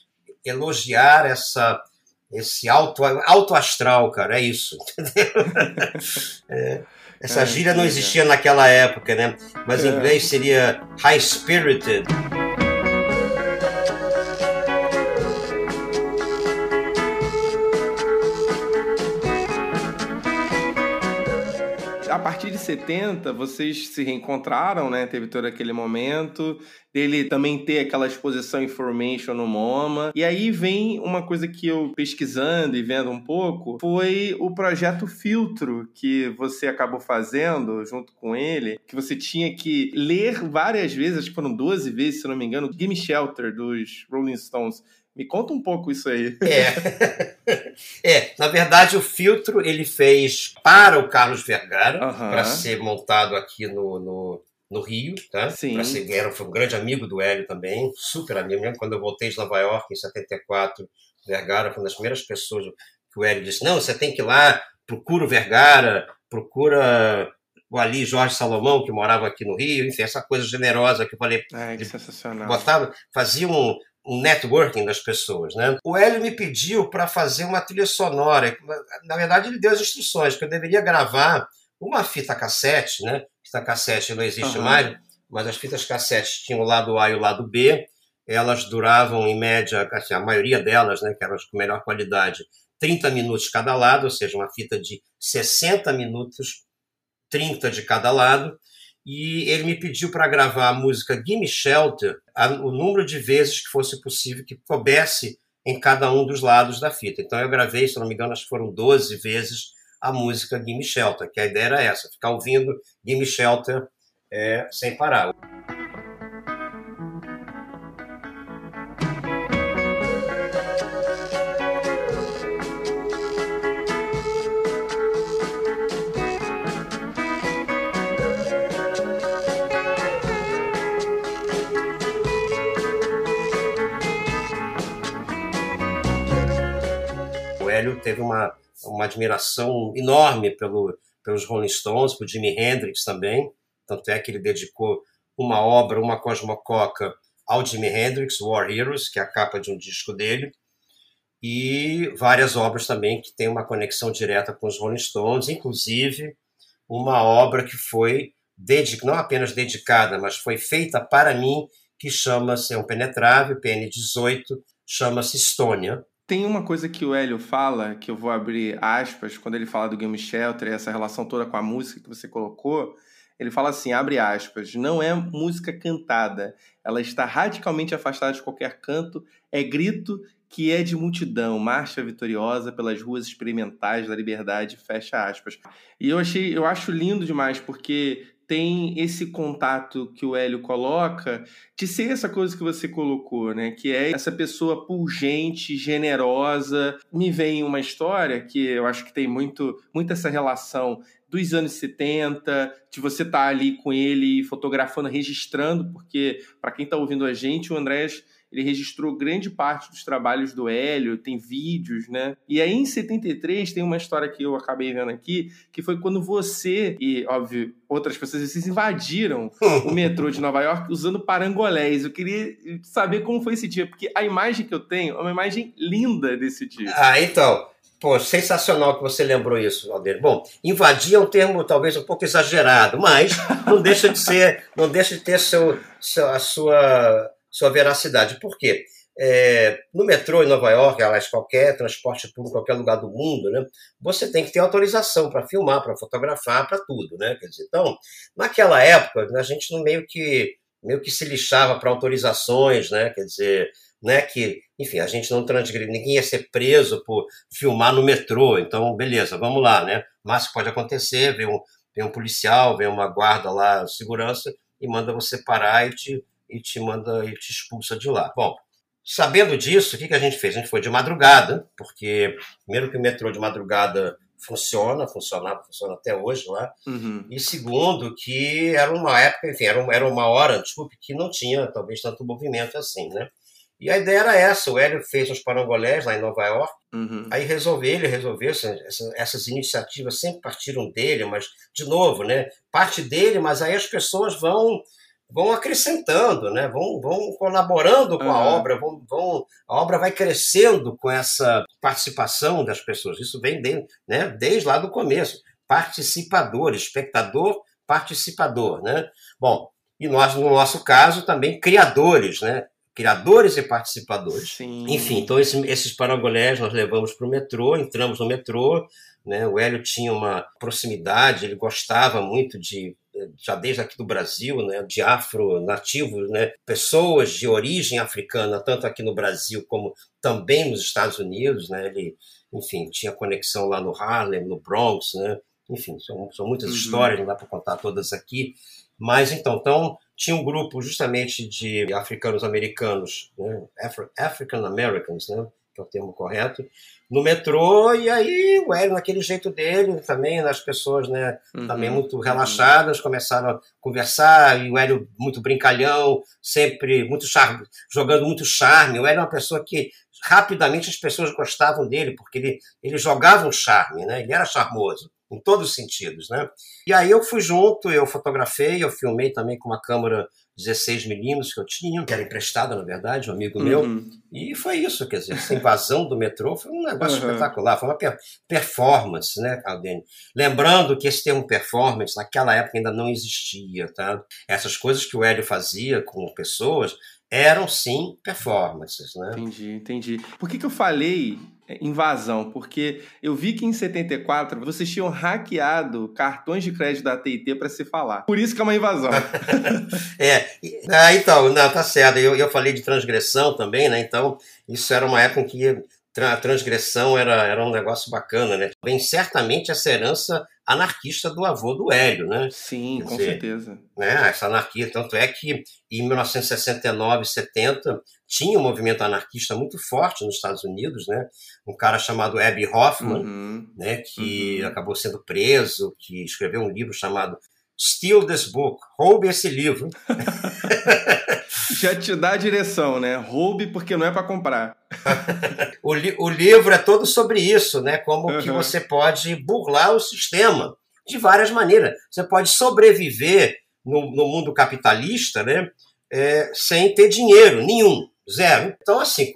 elogiar essa esse alto, alto astral, cara, é isso, *laughs* entendeu? é. Essa é, gíria não existia naquela época, né? Mas em é. inglês seria high spirited. Partir de 70, vocês se reencontraram, né? Teve todo aquele momento dele também ter aquela exposição Information no MoMA. E aí vem uma coisa que eu pesquisando e vendo um pouco, foi o projeto Filtro que você acabou fazendo junto com ele, que você tinha que ler várias vezes, acho que foram 12 vezes, se não me engano, Gimme Shelter dos Rolling Stones. Me conta um pouco isso aí. É. *laughs* é, na verdade o filtro ele fez para o Carlos Vergara, para ser montado aqui no, no, no Rio, tá? Sim. Ser, era, foi um grande amigo do Hélio também, super amigo. Mesmo quando eu voltei de Nova York em 74, Vergara foi uma das primeiras pessoas que o Hélio disse: não, você tem que ir lá, procura o Vergara, procura o Ali Jorge Salomão, que morava aqui no Rio, enfim, essa coisa generosa que eu falei. É, que sensacional. Botava, fazia um networking das pessoas. Né? O Hélio me pediu para fazer uma trilha sonora. Na verdade, ele deu as instruções que eu deveria gravar uma fita cassete, né? Fita cassete não existe uhum. mais, mas as fitas cassete tinham o lado A e o lado B. Elas duravam, em média, assim, a maioria delas, né, que eram as com melhor qualidade, 30 minutos cada lado, ou seja, uma fita de 60 minutos, 30 de cada lado e ele me pediu para gravar a música Gimme Shelter, a, o número de vezes que fosse possível que coubesse em cada um dos lados da fita. Então eu gravei, se não me engano, acho que foram 12 vezes a música Gimme Shelter, que a ideia era essa, ficar ouvindo Gimme Shelter é, sem parar. Teve uma, uma admiração enorme pelo, pelos Rolling Stones, por Jimi Hendrix também, tanto é que ele dedicou uma obra, uma Cosmococa, ao Jimi Hendrix, War Heroes, que é a capa de um disco dele, e várias obras também que têm uma conexão direta com os Rolling Stones, inclusive uma obra que foi não apenas dedicada, mas foi feita para mim, que chama-se, é um penetrável, PN18, chama-se Estônia, tem uma coisa que o Hélio fala, que eu vou abrir aspas, quando ele fala do Game Shelter, essa relação toda com a música que você colocou, ele fala assim, abre aspas, não é música cantada, ela está radicalmente afastada de qualquer canto, é grito que é de multidão, marcha vitoriosa pelas ruas experimentais da liberdade, fecha aspas. E eu achei, eu acho lindo demais, porque tem esse contato que o Hélio coloca de ser essa coisa que você colocou, né? Que é essa pessoa pungente, generosa. Me vem uma história que eu acho que tem muito, muito essa relação dos anos 70, de você estar tá ali com ele fotografando, registrando, porque para quem está ouvindo a gente, o Andrés ele registrou grande parte dos trabalhos do Hélio, tem vídeos, né? E aí em 73 tem uma história que eu acabei vendo aqui, que foi quando você e, óbvio, outras pessoas vocês invadiram o metrô de Nova York usando parangolés. Eu queria saber como foi esse dia, porque a imagem que eu tenho é uma imagem linda desse dia. Ah, então. Pô, sensacional que você lembrou isso, Aldeiro. Bom, invadir é um termo talvez um pouco exagerado, mas não deixa de ser, não deixa de ter seu, seu, a sua sua veracidade. Por quê? É, no metrô em Nova York, aliás, qualquer transporte público, qualquer lugar do mundo, né, você tem que ter autorização para filmar, para fotografar, para tudo, né? Quer dizer, então, naquela época, a gente meio que meio que se lixava para autorizações, né? Quer dizer, né, que, enfim, a gente não transgride, ninguém ia ser preso por filmar no metrô, então, beleza, vamos lá, né? Mas pode acontecer, vem um, vem um policial, vem uma guarda lá, segurança, e manda você parar e te e te manda e te expulsa de lá. Bom, sabendo disso, o que, que a gente fez? A gente foi de madrugada, porque primeiro que o metrô de madrugada funciona, funcionava, funciona até hoje lá. Uhum. E segundo, que era uma época, enfim, era uma, era uma hora, desculpe, que não tinha talvez tanto movimento assim, né? E a ideia era essa, o Hélio fez uns parangolés lá em Nova York, uhum. aí resolveu, ele resolveu, essas, essas iniciativas sempre partiram dele, mas, de novo, né, parte dele, mas aí as pessoas vão vão acrescentando, né? vão, vão colaborando com uhum. a obra, vão, vão, a obra vai crescendo com essa participação das pessoas. Isso vem de, né, desde lá do começo. Participador, espectador, participador. Né? Bom, e nós, no nosso caso, também criadores, né? criadores e participadores. Sim. Enfim, então esse, esses parangolés nós levamos para o metrô, entramos no metrô, né? o Hélio tinha uma proximidade, ele gostava muito de já desde aqui do Brasil, né, de afro-nativos, né, pessoas de origem africana, tanto aqui no Brasil como também nos Estados Unidos, né, ele, enfim, tinha conexão lá no Harlem, no Bronx, né, enfim, são, são muitas uhum. histórias, não dá para contar todas aqui, mas então, então, tinha um grupo justamente de africanos americanos, né, Afro African Americans, né, que é o termo correto, no metrô, e aí o Hélio, naquele jeito dele, também, as pessoas, né, uhum. também muito relaxadas, começaram a conversar, e o Hélio muito brincalhão, sempre muito charme, jogando muito charme. O Hélio é uma pessoa que rapidamente as pessoas gostavam dele, porque ele, ele jogava um charme, né, ele era charmoso em todos os sentidos, né? E aí eu fui junto, eu fotografei, eu filmei também com uma câmera 16 milímetros que eu tinha, que era emprestada, na verdade, um amigo meu. Uhum. E foi isso, quer dizer, essa invasão do metrô foi um negócio uhum. espetacular, foi uma per performance, né, Caldene? Lembrando que esse termo performance, naquela época ainda não existia, tá? Essas coisas que o Hélio fazia com pessoas eram sim performances, né? Entendi, entendi. Por que, que eu falei invasão? Porque eu vi que em 74 vocês tinham hackeado cartões de crédito da AT&T para se falar. Por isso que é uma invasão. *laughs* é, ah, então, não, tá certo. Eu, eu falei de transgressão também, né? Então, isso era uma época em que a transgressão era, era um negócio bacana, né? Vem certamente essa herança anarquista do avô do Hélio, né? Sim, Quer com dizer, certeza. Né, essa anarquia, tanto é que em 1969, 70, tinha um movimento anarquista muito forte nos Estados Unidos, né? Um cara chamado Abby Hoffman, uhum, né? Que uhum. acabou sendo preso, que escreveu um livro chamado Steal This Book, roube esse livro. *laughs* Já te dá a direção, né? Roube porque não é para comprar. *laughs* o, li o livro é todo sobre isso, né? Como uhum. que você pode burlar o sistema de várias maneiras. Você pode sobreviver no, no mundo capitalista, né? É, sem ter dinheiro nenhum, zero. Então, assim,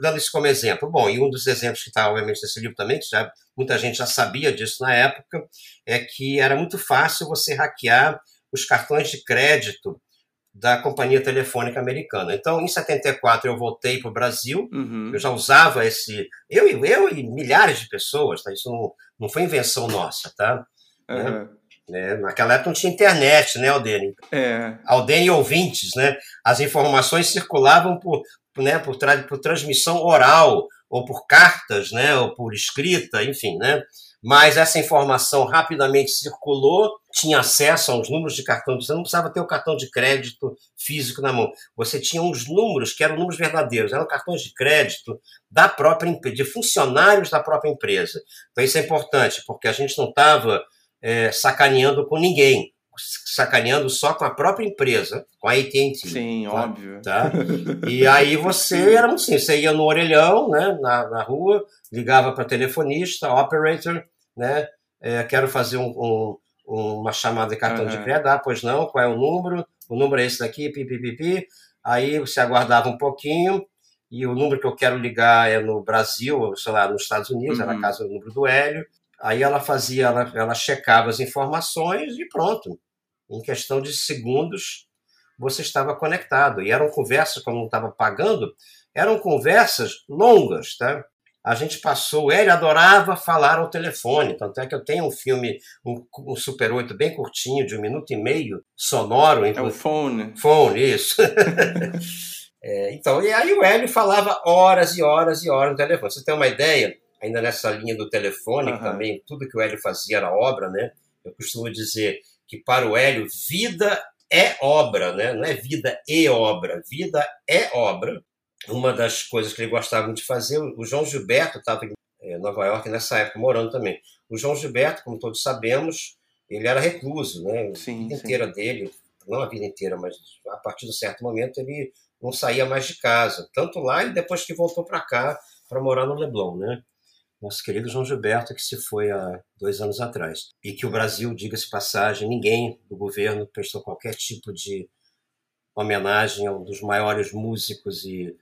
dando isso como exemplo, bom, e um dos exemplos que está, obviamente, nesse livro também, que já, muita gente já sabia disso na época, é que era muito fácil você hackear os cartões de crédito da companhia telefônica americana. Então, em 74 eu voltei para o Brasil, uhum. eu já usava esse, eu, eu e milhares de pessoas, tá? isso não, não foi invenção nossa, tá? Uhum. Né? Naquela época não tinha internet, né, Aldene? É. Aldene e ouvintes, né? As informações circulavam por, né, por, tra por transmissão oral, ou por cartas, né, ou por escrita, enfim, né? mas essa informação rapidamente circulou, tinha acesso aos números de cartão, você não precisava ter o cartão de crédito físico na mão, você tinha uns números que eram números verdadeiros, eram cartões de crédito da própria de funcionários da própria empresa. Então isso é importante, porque a gente não estava é, sacaneando com ninguém, sacaneando só com a própria empresa, com a AT&T. Sim, tá? óbvio. Tá? *laughs* E aí você era assim, você ia no orelhão, né, na, na rua, ligava para telefonista, operator, né? É, quero fazer um, um, uma chamada de cartão uhum. de crédito, ah, pois não, qual é o número? O número é esse daqui, pipipipi. Aí você aguardava um pouquinho, e o número que eu quero ligar é no Brasil, sei lá, nos Estados Unidos, uhum. era a casa do número do Hélio. Aí ela fazia, ela, ela checava as informações e pronto. Em questão de segundos, você estava conectado. E eram conversas, como não estava pagando, eram conversas longas, tá? a gente passou, ele adorava falar ao telefone, tanto é que eu tenho um filme, um, um Super 8 bem curtinho, de um minuto e meio, sonoro. É o Phone. Phone, isso. *laughs* é, então, e aí o Hélio falava horas e horas e horas no telefone. Você tem uma ideia, ainda nessa linha do telefone, uhum. também tudo que o Hélio fazia era obra, né? Eu costumo dizer que para o Hélio, vida é obra, né? Não é vida e obra, vida é obra. uma das coisas que ele gostava de fazer, o João Gilberto estava em é, Nova York nessa época, morando também. O João Gilberto, como todos sabemos, ele era recluso, né? Sim, a vida sim. inteira dele, não a vida inteira, mas a partir de um certo momento ele não saía mais de casa, tanto lá e depois que voltou para cá para morar no Leblon, né? Nosso querido João Gilberto, que se foi há dois anos atrás. E que o Brasil, diga-se passagem, ninguém do governo prestou qualquer tipo de homenagem a um dos maiores músicos e,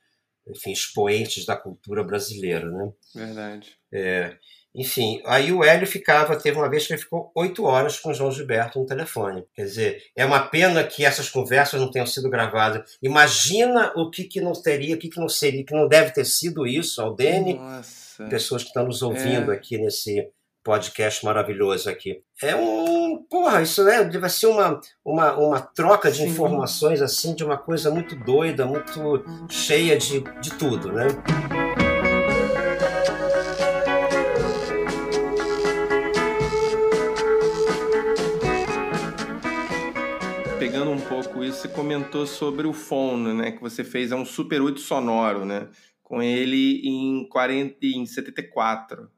enfim, expoentes da cultura brasileira, né? Verdade. É, enfim, aí o Hélio ficava, teve uma vez que ele ficou oito horas com o João Gilberto no telefone. Quer dizer, é uma pena que essas conversas não tenham sido gravadas. Imagina o que, que não teria, o que, que não seria, que não deve ter sido isso, Aldene, Nossa. Pessoas que estão nos ouvindo É. aqui nesse podcast maravilhoso aqui. É um. Porra, isso é, deve ser uma, uma, uma troca de Sim. informações assim, de uma coisa muito doida, muito cheia de, de tudo, né? Pegando um pouco isso, você comentou sobre o Fono, né? Que você fez é um Super 8 sonoro, né? Com ele em, 40, em 74.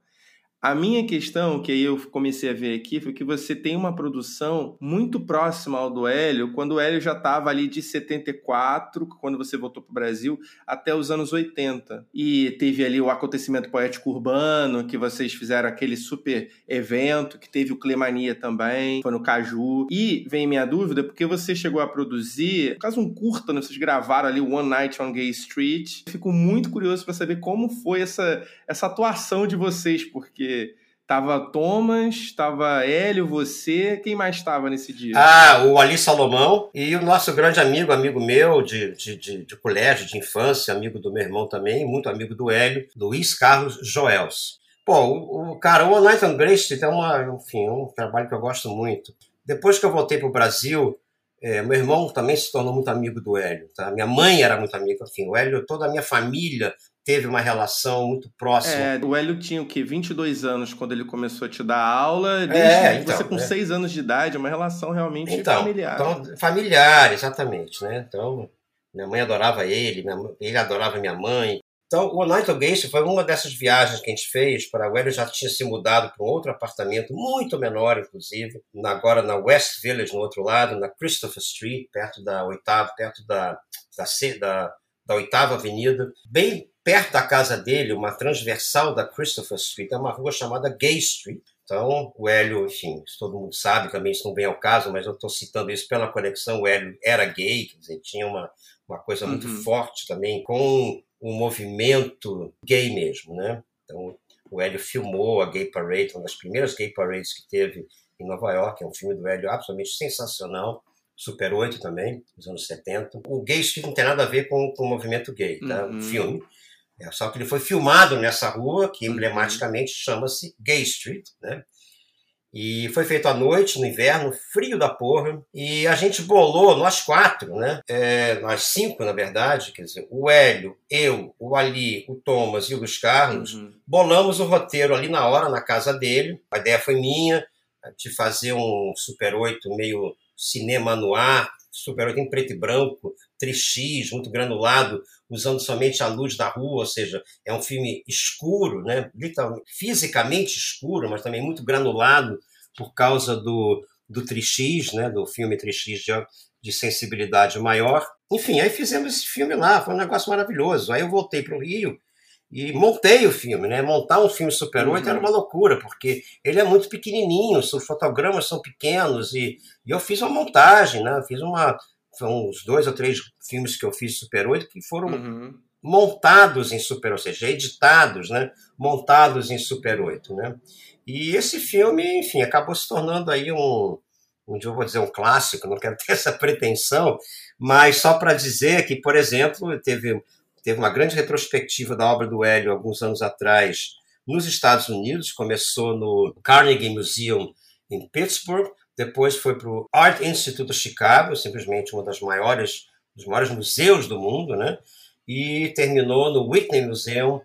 A minha questão, que aí eu comecei a ver aqui, foi que você tem uma produção muito próxima ao do Hélio, quando o Hélio já estava ali de 74, quando você voltou para o Brasil, até os anos 80. E teve ali o acontecimento poético urbano, que vocês fizeram aquele super evento, que teve o Clemania também, foi no Caju. E vem minha dúvida, porque você chegou a produzir, caso um curta, né? vocês gravaram ali One Night on Gay Street. Fico muito curioso para saber como foi essa, essa atuação de vocês, porque tava Thomas, tava Hélio, você, quem mais estava nesse dia? Ah, o Ali Salomão e o nosso grande amigo, amigo meu de, de, de, de colégio, de infância, amigo do meu irmão também, muito amigo do Hélio, Luiz Carlos Joels. Pô, o, o cara, o Night on Grace é uma, enfim, um trabalho que eu gosto muito. Depois que eu voltei para o Brasil, é, meu irmão também se tornou muito amigo do Hélio. Tá? Minha mãe era muito amiga, enfim, o Hélio, toda a minha família teve uma relação muito próxima. É, o Hélio tinha o quê? 22 anos quando ele começou a te dar aula. Desde É, então, você com é. 6 anos de idade, é uma relação realmente Então, familiar. então, familiar, exatamente, né? Então, minha mãe adorava ele, minha ele adorava minha mãe. Então, o Night of Gangster foi uma dessas viagens que a gente fez para o Hélio já tinha se mudado para um outro apartamento, muito menor, inclusive, agora na West Village, no outro lado, na Christopher Street, perto da oitava, perto da, da, da, da oitava avenida, bem perto da casa dele, uma transversal da Christopher Street, é uma rua chamada Gay Street. Então, o Hélio, enfim, todo mundo sabe, também isso não vem ao caso, mas eu estou citando isso pela conexão. O Hélio era gay, quer dizer, tinha uma, uma coisa muito Uhum. forte também com o movimento gay mesmo, né? Então, o Hélio filmou a Gay Parade, uma das primeiras Gay Parades que teve em Nova York, é um filme do Hélio absolutamente sensacional. Super 8 também, nos anos 70. O Gay Street não tem nada a ver com, com o movimento gay, tá? Uhum. O filme. É, só que ele foi filmado nessa rua, que Uhum. emblematicamente chama-se Gay Street, né? E foi feito à noite, no inverno, frio da porra. E a gente bolou, nós quatro, né? É, nós cinco, na verdade, quer dizer, o Hélio, eu, o Ali, o Thomas e o Luiz Carlos, Uhum. bolamos o roteiro ali na hora, na casa dele. A ideia foi minha, de fazer um Super 8 meio cinema no ar, Super 8 em preto e branco, 3x, muito granulado, usando somente a luz da rua, ou seja, é um filme escuro, né? literalmente, fisicamente escuro, mas também muito granulado por causa do, do 3x, né? do filme 3x de, de sensibilidade maior. Enfim, aí fizemos esse filme lá, foi um negócio maravilhoso. Aí eu voltei para o Rio e montei o filme, né? Montar um filme Super 8 Uhum. era uma loucura, porque ele é muito pequenininho, os fotogramas são pequenos e, e eu fiz uma montagem, né? Eu fiz uma são uns dois ou três filmes que eu fiz Super 8 que foram Uhum. montados em Super 8, ou seja, editados, né? Montados em Super 8, né? E esse filme, enfim, acabou se tornando aí um, um dia eu vou dizer um clássico, não quero *laughs* ter essa pretensão, mas só para dizer que, por exemplo, teve, teve uma grande retrospectiva da obra do Hélio alguns anos atrás nos Estados Unidos, começou no Carnegie Museum em Pittsburgh, depois foi para o Art Institute of Chicago, simplesmente uma das maiores, dos maiores museus do mundo, né? E terminou no Whitney Museum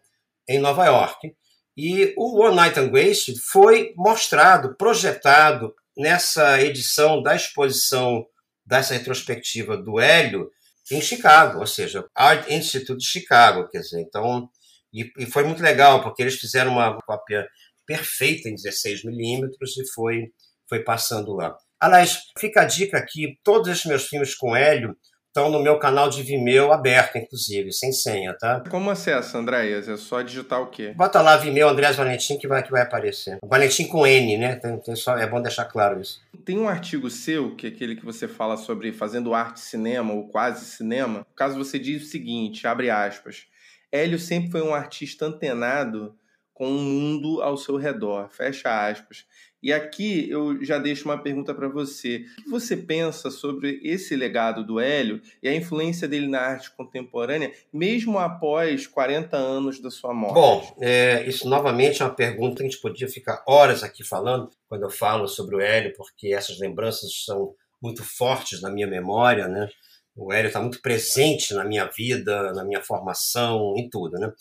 em Nova York. E o One Night on Grace foi mostrado, projetado nessa edição da exposição dessa retrospectiva do Hélio em Chicago, ou seja, Art Institute de Chicago, quer dizer, então e, e foi muito legal porque eles fizeram uma cópia perfeita em 16 milímetros e foi foi passando lá. Aliás, fica a dica aqui, todos esses meus filmes com Hélio estão no meu canal de Vimeo aberto, inclusive, sem senha, tá? Como acessa, Andréas? É só digitar o quê? Bota lá Vimeo Andréas Valentim que vai, que vai aparecer. Valentim com N, né? Tem, tem só, é bom deixar claro isso. Tem um artigo seu, que é aquele que você fala sobre fazendo arte cinema ou quase cinema. No caso, você diz o seguinte, abre aspas, Hélio sempre foi um artista antenado com o mundo ao seu redor, fecha aspas. E aqui eu já deixo uma pergunta para você. O que você pensa sobre esse legado do Hélio e a influência dele na arte contemporânea, mesmo após 40 anos da sua morte? Bom, é, isso novamente é uma pergunta que a gente podia ficar horas aqui falando quando eu falo sobre o Hélio, porque essas lembranças são muito fortes na minha memória, né? O Hélio está muito presente na minha vida, na minha formação, em tudo, né?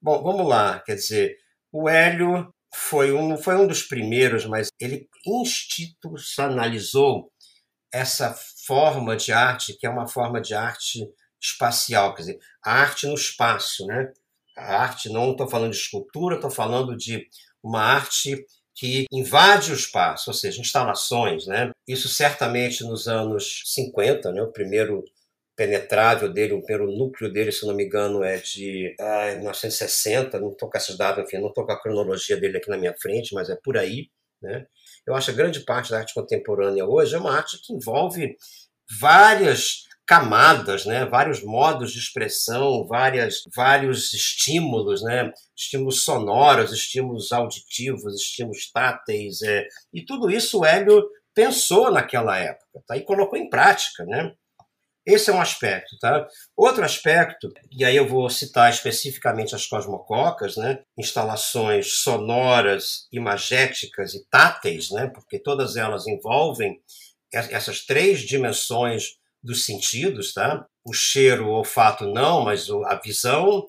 Bom, vamos lá. Quer dizer, o Hélio foi um, foi um dos primeiros, mas ele institucionalizou essa forma de arte, que é uma forma de arte espacial, quer dizer, a arte no espaço, né? A arte, não estou falando de escultura, estou falando de uma arte que invade o espaço, ou seja, instalações, né? Isso certamente nos anos 50, né? O primeiro penetrável dele, o primeiro núcleo dele, se não me engano, é de ah, 1960, não estou com essas enfim, não estou com a cronologia dele aqui na minha frente, mas é por aí. Né? Eu acho que grande parte da arte contemporânea hoje é uma arte que envolve várias camadas, né? vários modos de expressão, várias, vários estímulos, né? estímulos sonoros, estímulos auditivos, estímulos táteis, é... e tudo isso o Hélio pensou naquela época tá? e colocou em prática. Né? Esse é um aspecto, tá? Outro aspecto, e aí eu vou citar especificamente as cosmococas, né? Instalações sonoras, imagéticas e táteis, né? Porque todas elas envolvem essas três dimensões dos sentidos, tá? O cheiro, o olfato não, mas a visão,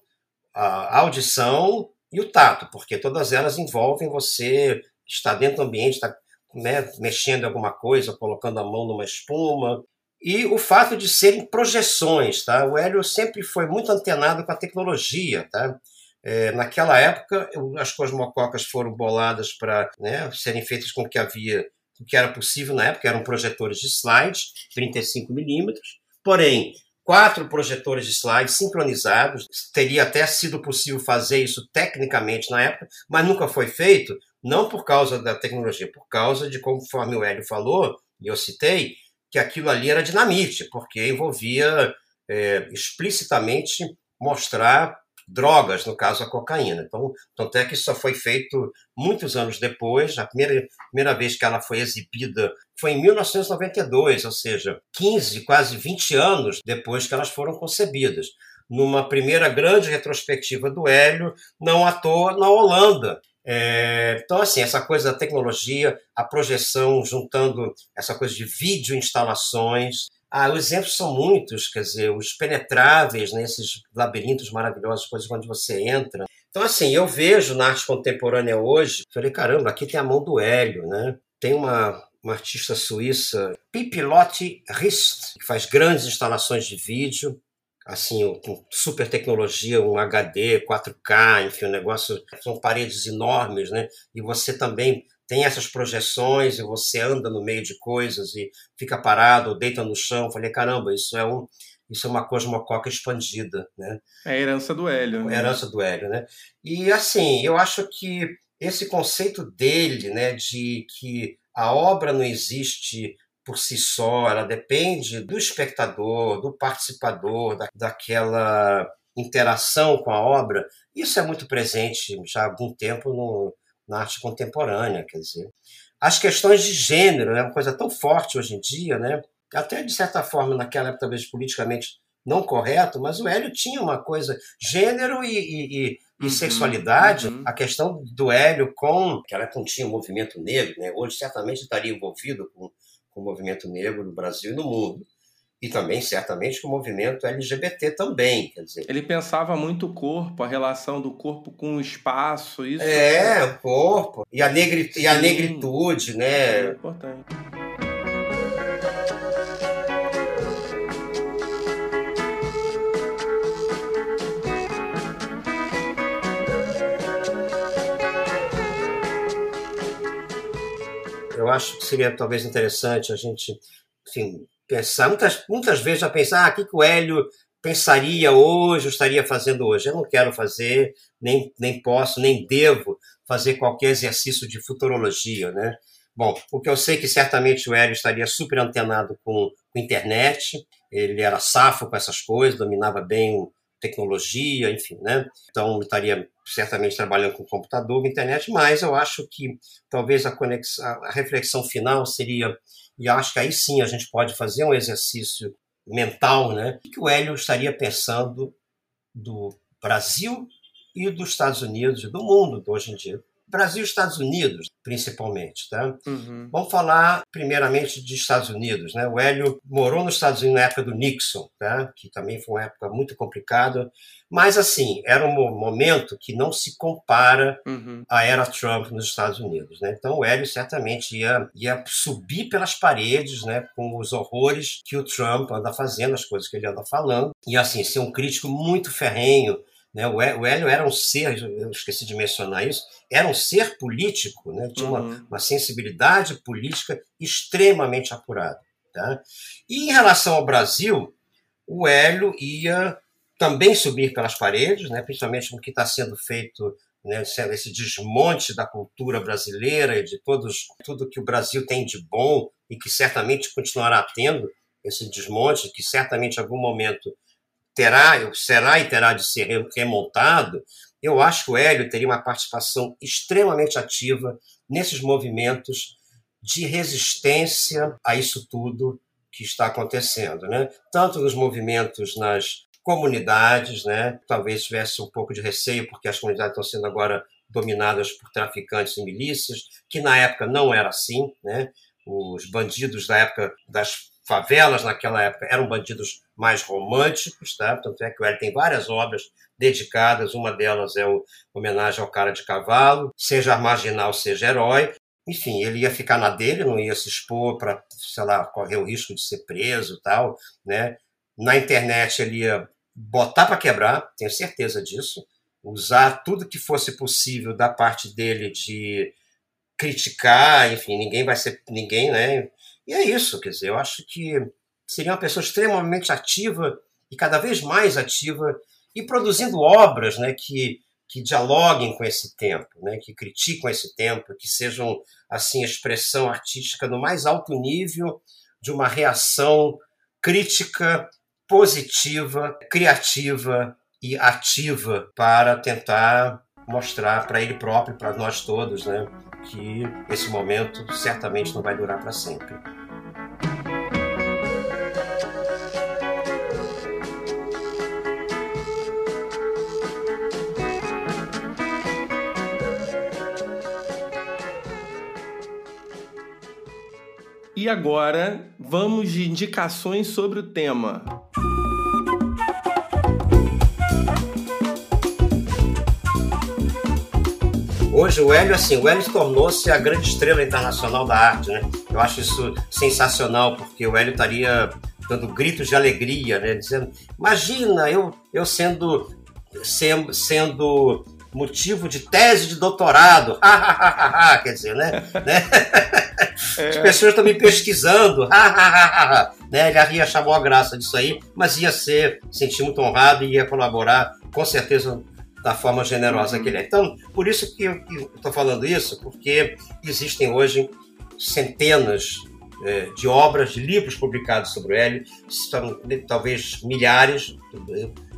a audição e o tato, porque todas elas envolvem você estar dentro do ambiente, estar né, mexendo em alguma coisa, colocando a mão numa espuma, e o fato de serem projeções, tá? O Hélio sempre foi muito antenado com a tecnologia, tá? É, naquela época, as cosmococas foram boladas para né, serem feitas com o que havia, o que era possível na época, eram projetores de slide, 35 milímetros. Porém, quatro projetores de slide sincronizados, teria até sido possível fazer isso tecnicamente na época, mas nunca foi feito, não por causa da tecnologia, por causa de, conforme o Hélio falou, e eu citei, que aquilo ali era dinamite, porque envolvia é, explicitamente mostrar drogas, no caso a cocaína. Então, tanto é que isso só foi feito muitos anos depois, a primeira, primeira vez que ela foi exibida foi em 1992, ou seja, 15, quase 20 anos depois que elas foram concebidas. Numa primeira grande retrospectiva do Hélio, não à toa, na Holanda, é, então, assim, essa coisa da tecnologia, a projeção, juntando essa coisa de vídeo instalações. Ah, os exemplos são muitos, quer dizer, os penetráveis nesses né, labirintos maravilhosos, coisas onde você entra. Então, assim, eu vejo na arte contemporânea hoje, falei, caramba, aqui tem a mão do Hélio, né? Tem uma, uma artista suíça, Pipilotti Rist, que faz grandes instalações de vídeo assim, com super tecnologia, um HD, 4K, enfim, um negócio, são paredes enormes, né? E você também tem essas projeções e você anda no meio de coisas e fica parado, ou deita no chão. Falei, caramba, isso é um isso é uma cosmococa expandida, né? É a herança do Hélio. Né? É herança do Hélio, né? E assim, eu acho que esse conceito dele, né, de que a obra não existe por si só, ela depende do espectador, do participador, da, daquela interação com a obra. Isso é muito presente já há algum tempo no, na arte contemporânea, quer dizer. As questões de gênero é uma coisa tão forte hoje em dia, né? Até de certa forma naquela época talvez politicamente não correto, mas o Hélio tinha uma coisa gênero e, e, e, uhum, sexualidade. Uhum. A questão do Hélio com que ela continha o movimento negro, né? Hoje certamente estaria envolvido com com o movimento negro no Brasil e no mundo. E também, certamente, com o movimento LGBT também, quer dizer... Ele pensava muito o corpo, a relação do corpo com o espaço, isso... É, o corpo, e a, negri... e a negritude, né? É importante. Eu acho que seria talvez interessante a gente, enfim, pensar. Muitas, muitas vezes já pensar, ah, o que, que o Hélio pensaria hoje, ou estaria fazendo hoje. Eu não quero fazer, nem, nem posso, nem devo fazer qualquer exercício de futurologia, né? Bom, o que eu sei é que certamente o Hélio estaria super antenado com, com internet, ele era safo com essas coisas, dominava bem tecnologia, enfim, né? Então estaria certamente trabalhando com computador, com internet, mas eu acho que talvez a, conexão, a reflexão final seria, e acho que aí sim a gente pode fazer um exercício mental, né? O que o Hélio estaria pensando do Brasil e dos Estados Unidos e do mundo hoje em dia? Brasil e Estados Unidos, principalmente. Tá? Uhum. Vamos falar primeiramente de Estados Unidos. Né? O Hélio morou nos Estados Unidos na época do Nixon, tá? que também foi uma época muito complicada. Mas, assim, era um momento que não se compara uhum. à era Trump nos Estados Unidos. Né? Então, o Hélio certamente ia, ia subir pelas paredes né, com os horrores que o Trump anda fazendo, as coisas que ele anda falando. E, assim, ser um crítico muito ferrenho né? O Hélio era um ser, eu esqueci de mencionar isso, era um ser político, né? tinha uma, uhum. uma sensibilidade política extremamente apurada. Tá? E em relação ao Brasil, o Hélio ia também subir pelas paredes, né? principalmente no que está sendo feito né, esse desmonte da cultura brasileira e de todos, tudo que o Brasil tem de bom e que certamente continuará tendo esse desmonte, que certamente em algum momento terá, será e terá de ser remontado, eu acho que o Hélio teria uma participação extremamente ativa nesses movimentos de resistência a isso tudo que está acontecendo, né? Tanto nos movimentos nas comunidades, né? Talvez tivesse um pouco de receio porque as comunidades estão sendo agora dominadas por traficantes e milícias, que na época não era assim, né? Os bandidos da época das favelas naquela época eram bandidos mais românticos, tá? Tanto é que o Hélio tem várias obras dedicadas, uma delas é o homenagem ao cara de cavalo, seja marginal, seja herói. Enfim, ele ia ficar na dele, não ia se expor para, sei lá, correr o risco de ser preso, tal, né? Na internet ele ia botar para quebrar, tenho certeza disso, usar tudo que fosse possível da parte dele de criticar, enfim, ninguém vai ser ninguém, né? E é isso, quer dizer, eu acho que seria uma pessoa extremamente ativa e cada vez mais ativa e produzindo obras né, que, que dialoguem com esse tempo, né, que critiquem esse tempo, que sejam assim expressão artística no mais alto nível de uma reação crítica, positiva, criativa e ativa para tentar mostrar para ele próprio, para nós todos, né, que esse momento certamente não vai durar para sempre. E agora, vamos de indicações sobre o tema. Hoje o Hélio, assim, o Hélio tornou-se a grande estrela internacional da arte, né? Eu acho isso sensacional, porque o Hélio estaria dando gritos de alegria, né? Dizendo, imagina, eu, eu sendo, sendo, sendo motivo de tese de doutorado, *laughs* quer dizer, né? *laughs* né? É. As pessoas me pesquisando. né? Ele ia chamar a graça disso aí, mas ia ser, sentir muito honrado e ia colaborar, com certeza, da forma generosa que ele é. Então, por isso que eu estou falando isso, porque existem hoje centenas é, de obras, de livros publicados sobre o Hélio, são talvez milhares,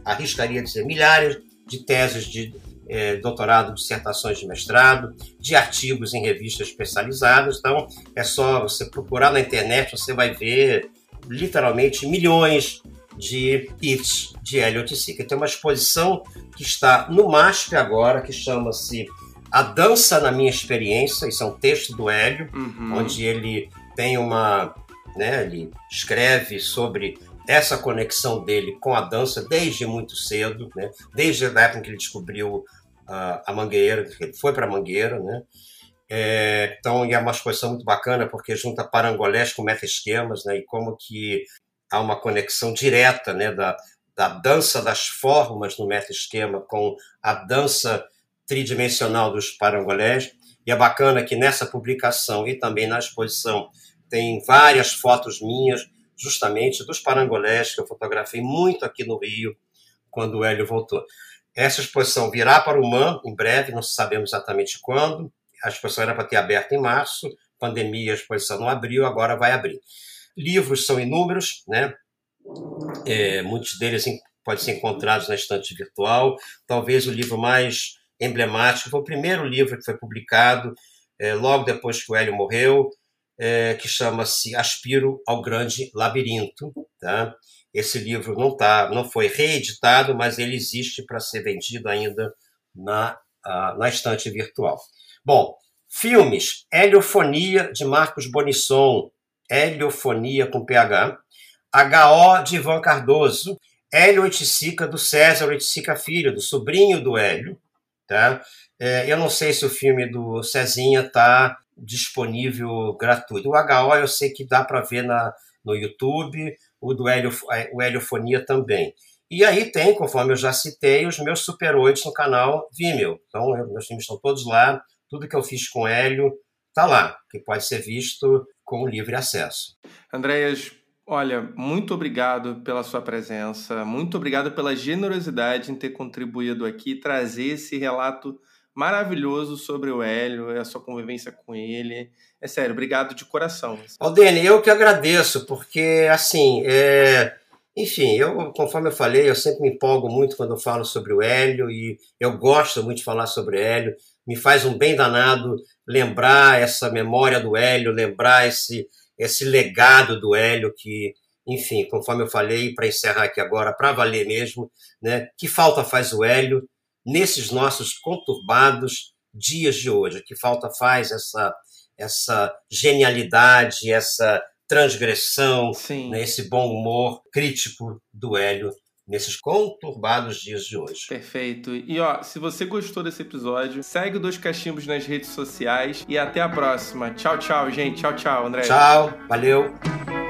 arriscaria dizer milhares de teses de é, doutorado, dissertações de mestrado, de artigos em revistas especializadas. Então, é só você procurar na internet, você vai ver literalmente milhões de hits de Elliot Sica. Tem uma exposição que está no MASP agora, que chama-se A Dança na Minha Experiência. Isso é um texto do Hélio, uhum. onde ele tem uma. Né, ele escreve sobre essa conexão dele com a dança desde muito cedo, né? desde a época em que ele descobriu a, Mangueira, ele foi para Mangueira, né? É, então, é uma exposição muito bacana porque junta parangolés com meta-esquemas, né? E como que há uma conexão direta, né? Da, da dança das formas no meta-esquema com a dança tridimensional dos parangolés. E é bacana que nessa publicação e também na exposição tem várias fotos minhas, justamente dos parangolés que eu fotografei muito aqui no Rio, quando o Hélio voltou. Essa exposição virá para o MAN em breve, não sabemos exatamente quando. A exposição era para ter aberto em março, pandemia, a exposição não abriu, agora vai abrir. Livros são inúmeros, né? É, muitos deles podem ser encontrados na estante virtual. Talvez o livro mais emblemático foi o primeiro livro que foi publicado é, logo depois que o Hélio morreu, é, que chama-se Aspiro ao Grande Labirinto. Tá? Esse livro não, tá, não foi reeditado, mas ele existe para ser vendido ainda na, a, na estante virtual. Bom, filmes. Heliofonia, de Marcos Bonisson. Heliofonia com PH. HO, de Ivan Cardoso. Hélio Oiticica, do César Oiticica Filho, do sobrinho do Hélio. Tá? É, eu não sei se o filme do Cezinha está disponível gratuito. O HO eu sei que dá para ver na, no YouTube, o do Helio, o Heliofonia também. E aí tem, conforme eu já citei, os meus Super 8 no canal Vimeo. Então, eu, meus filmes estão todos lá, tudo que eu fiz com Hélio está lá, que pode ser visto com livre acesso. Andréas, olha, muito obrigado pela sua presença, muito obrigado pela generosidade em ter contribuído aqui, trazer esse relato maravilhoso sobre o Hélio, a sua convivência com ele. É sério, obrigado de coração. Aldene, eu que agradeço, porque, assim, é... enfim, eu, conforme eu falei, eu sempre me empolgo muito quando eu falo sobre o Hélio e eu gosto muito de falar sobre o Hélio. Me faz um bem danado lembrar essa memória do Hélio, lembrar esse, esse legado do Hélio que, enfim, conforme eu falei, para encerrar aqui agora, para valer mesmo, né? Que falta faz o Hélio nesses nossos conturbados dias de hoje. Que falta faz essa, essa genialidade, essa transgressão, né, esse bom humor crítico do Hélio nesses conturbados dias de hoje. Perfeito. E ó, se você gostou desse episódio, segue o Dois Cachimbos nas redes sociais e até a próxima. Tchau, tchau, gente. Tchau, tchau, André. Tchau, valeu.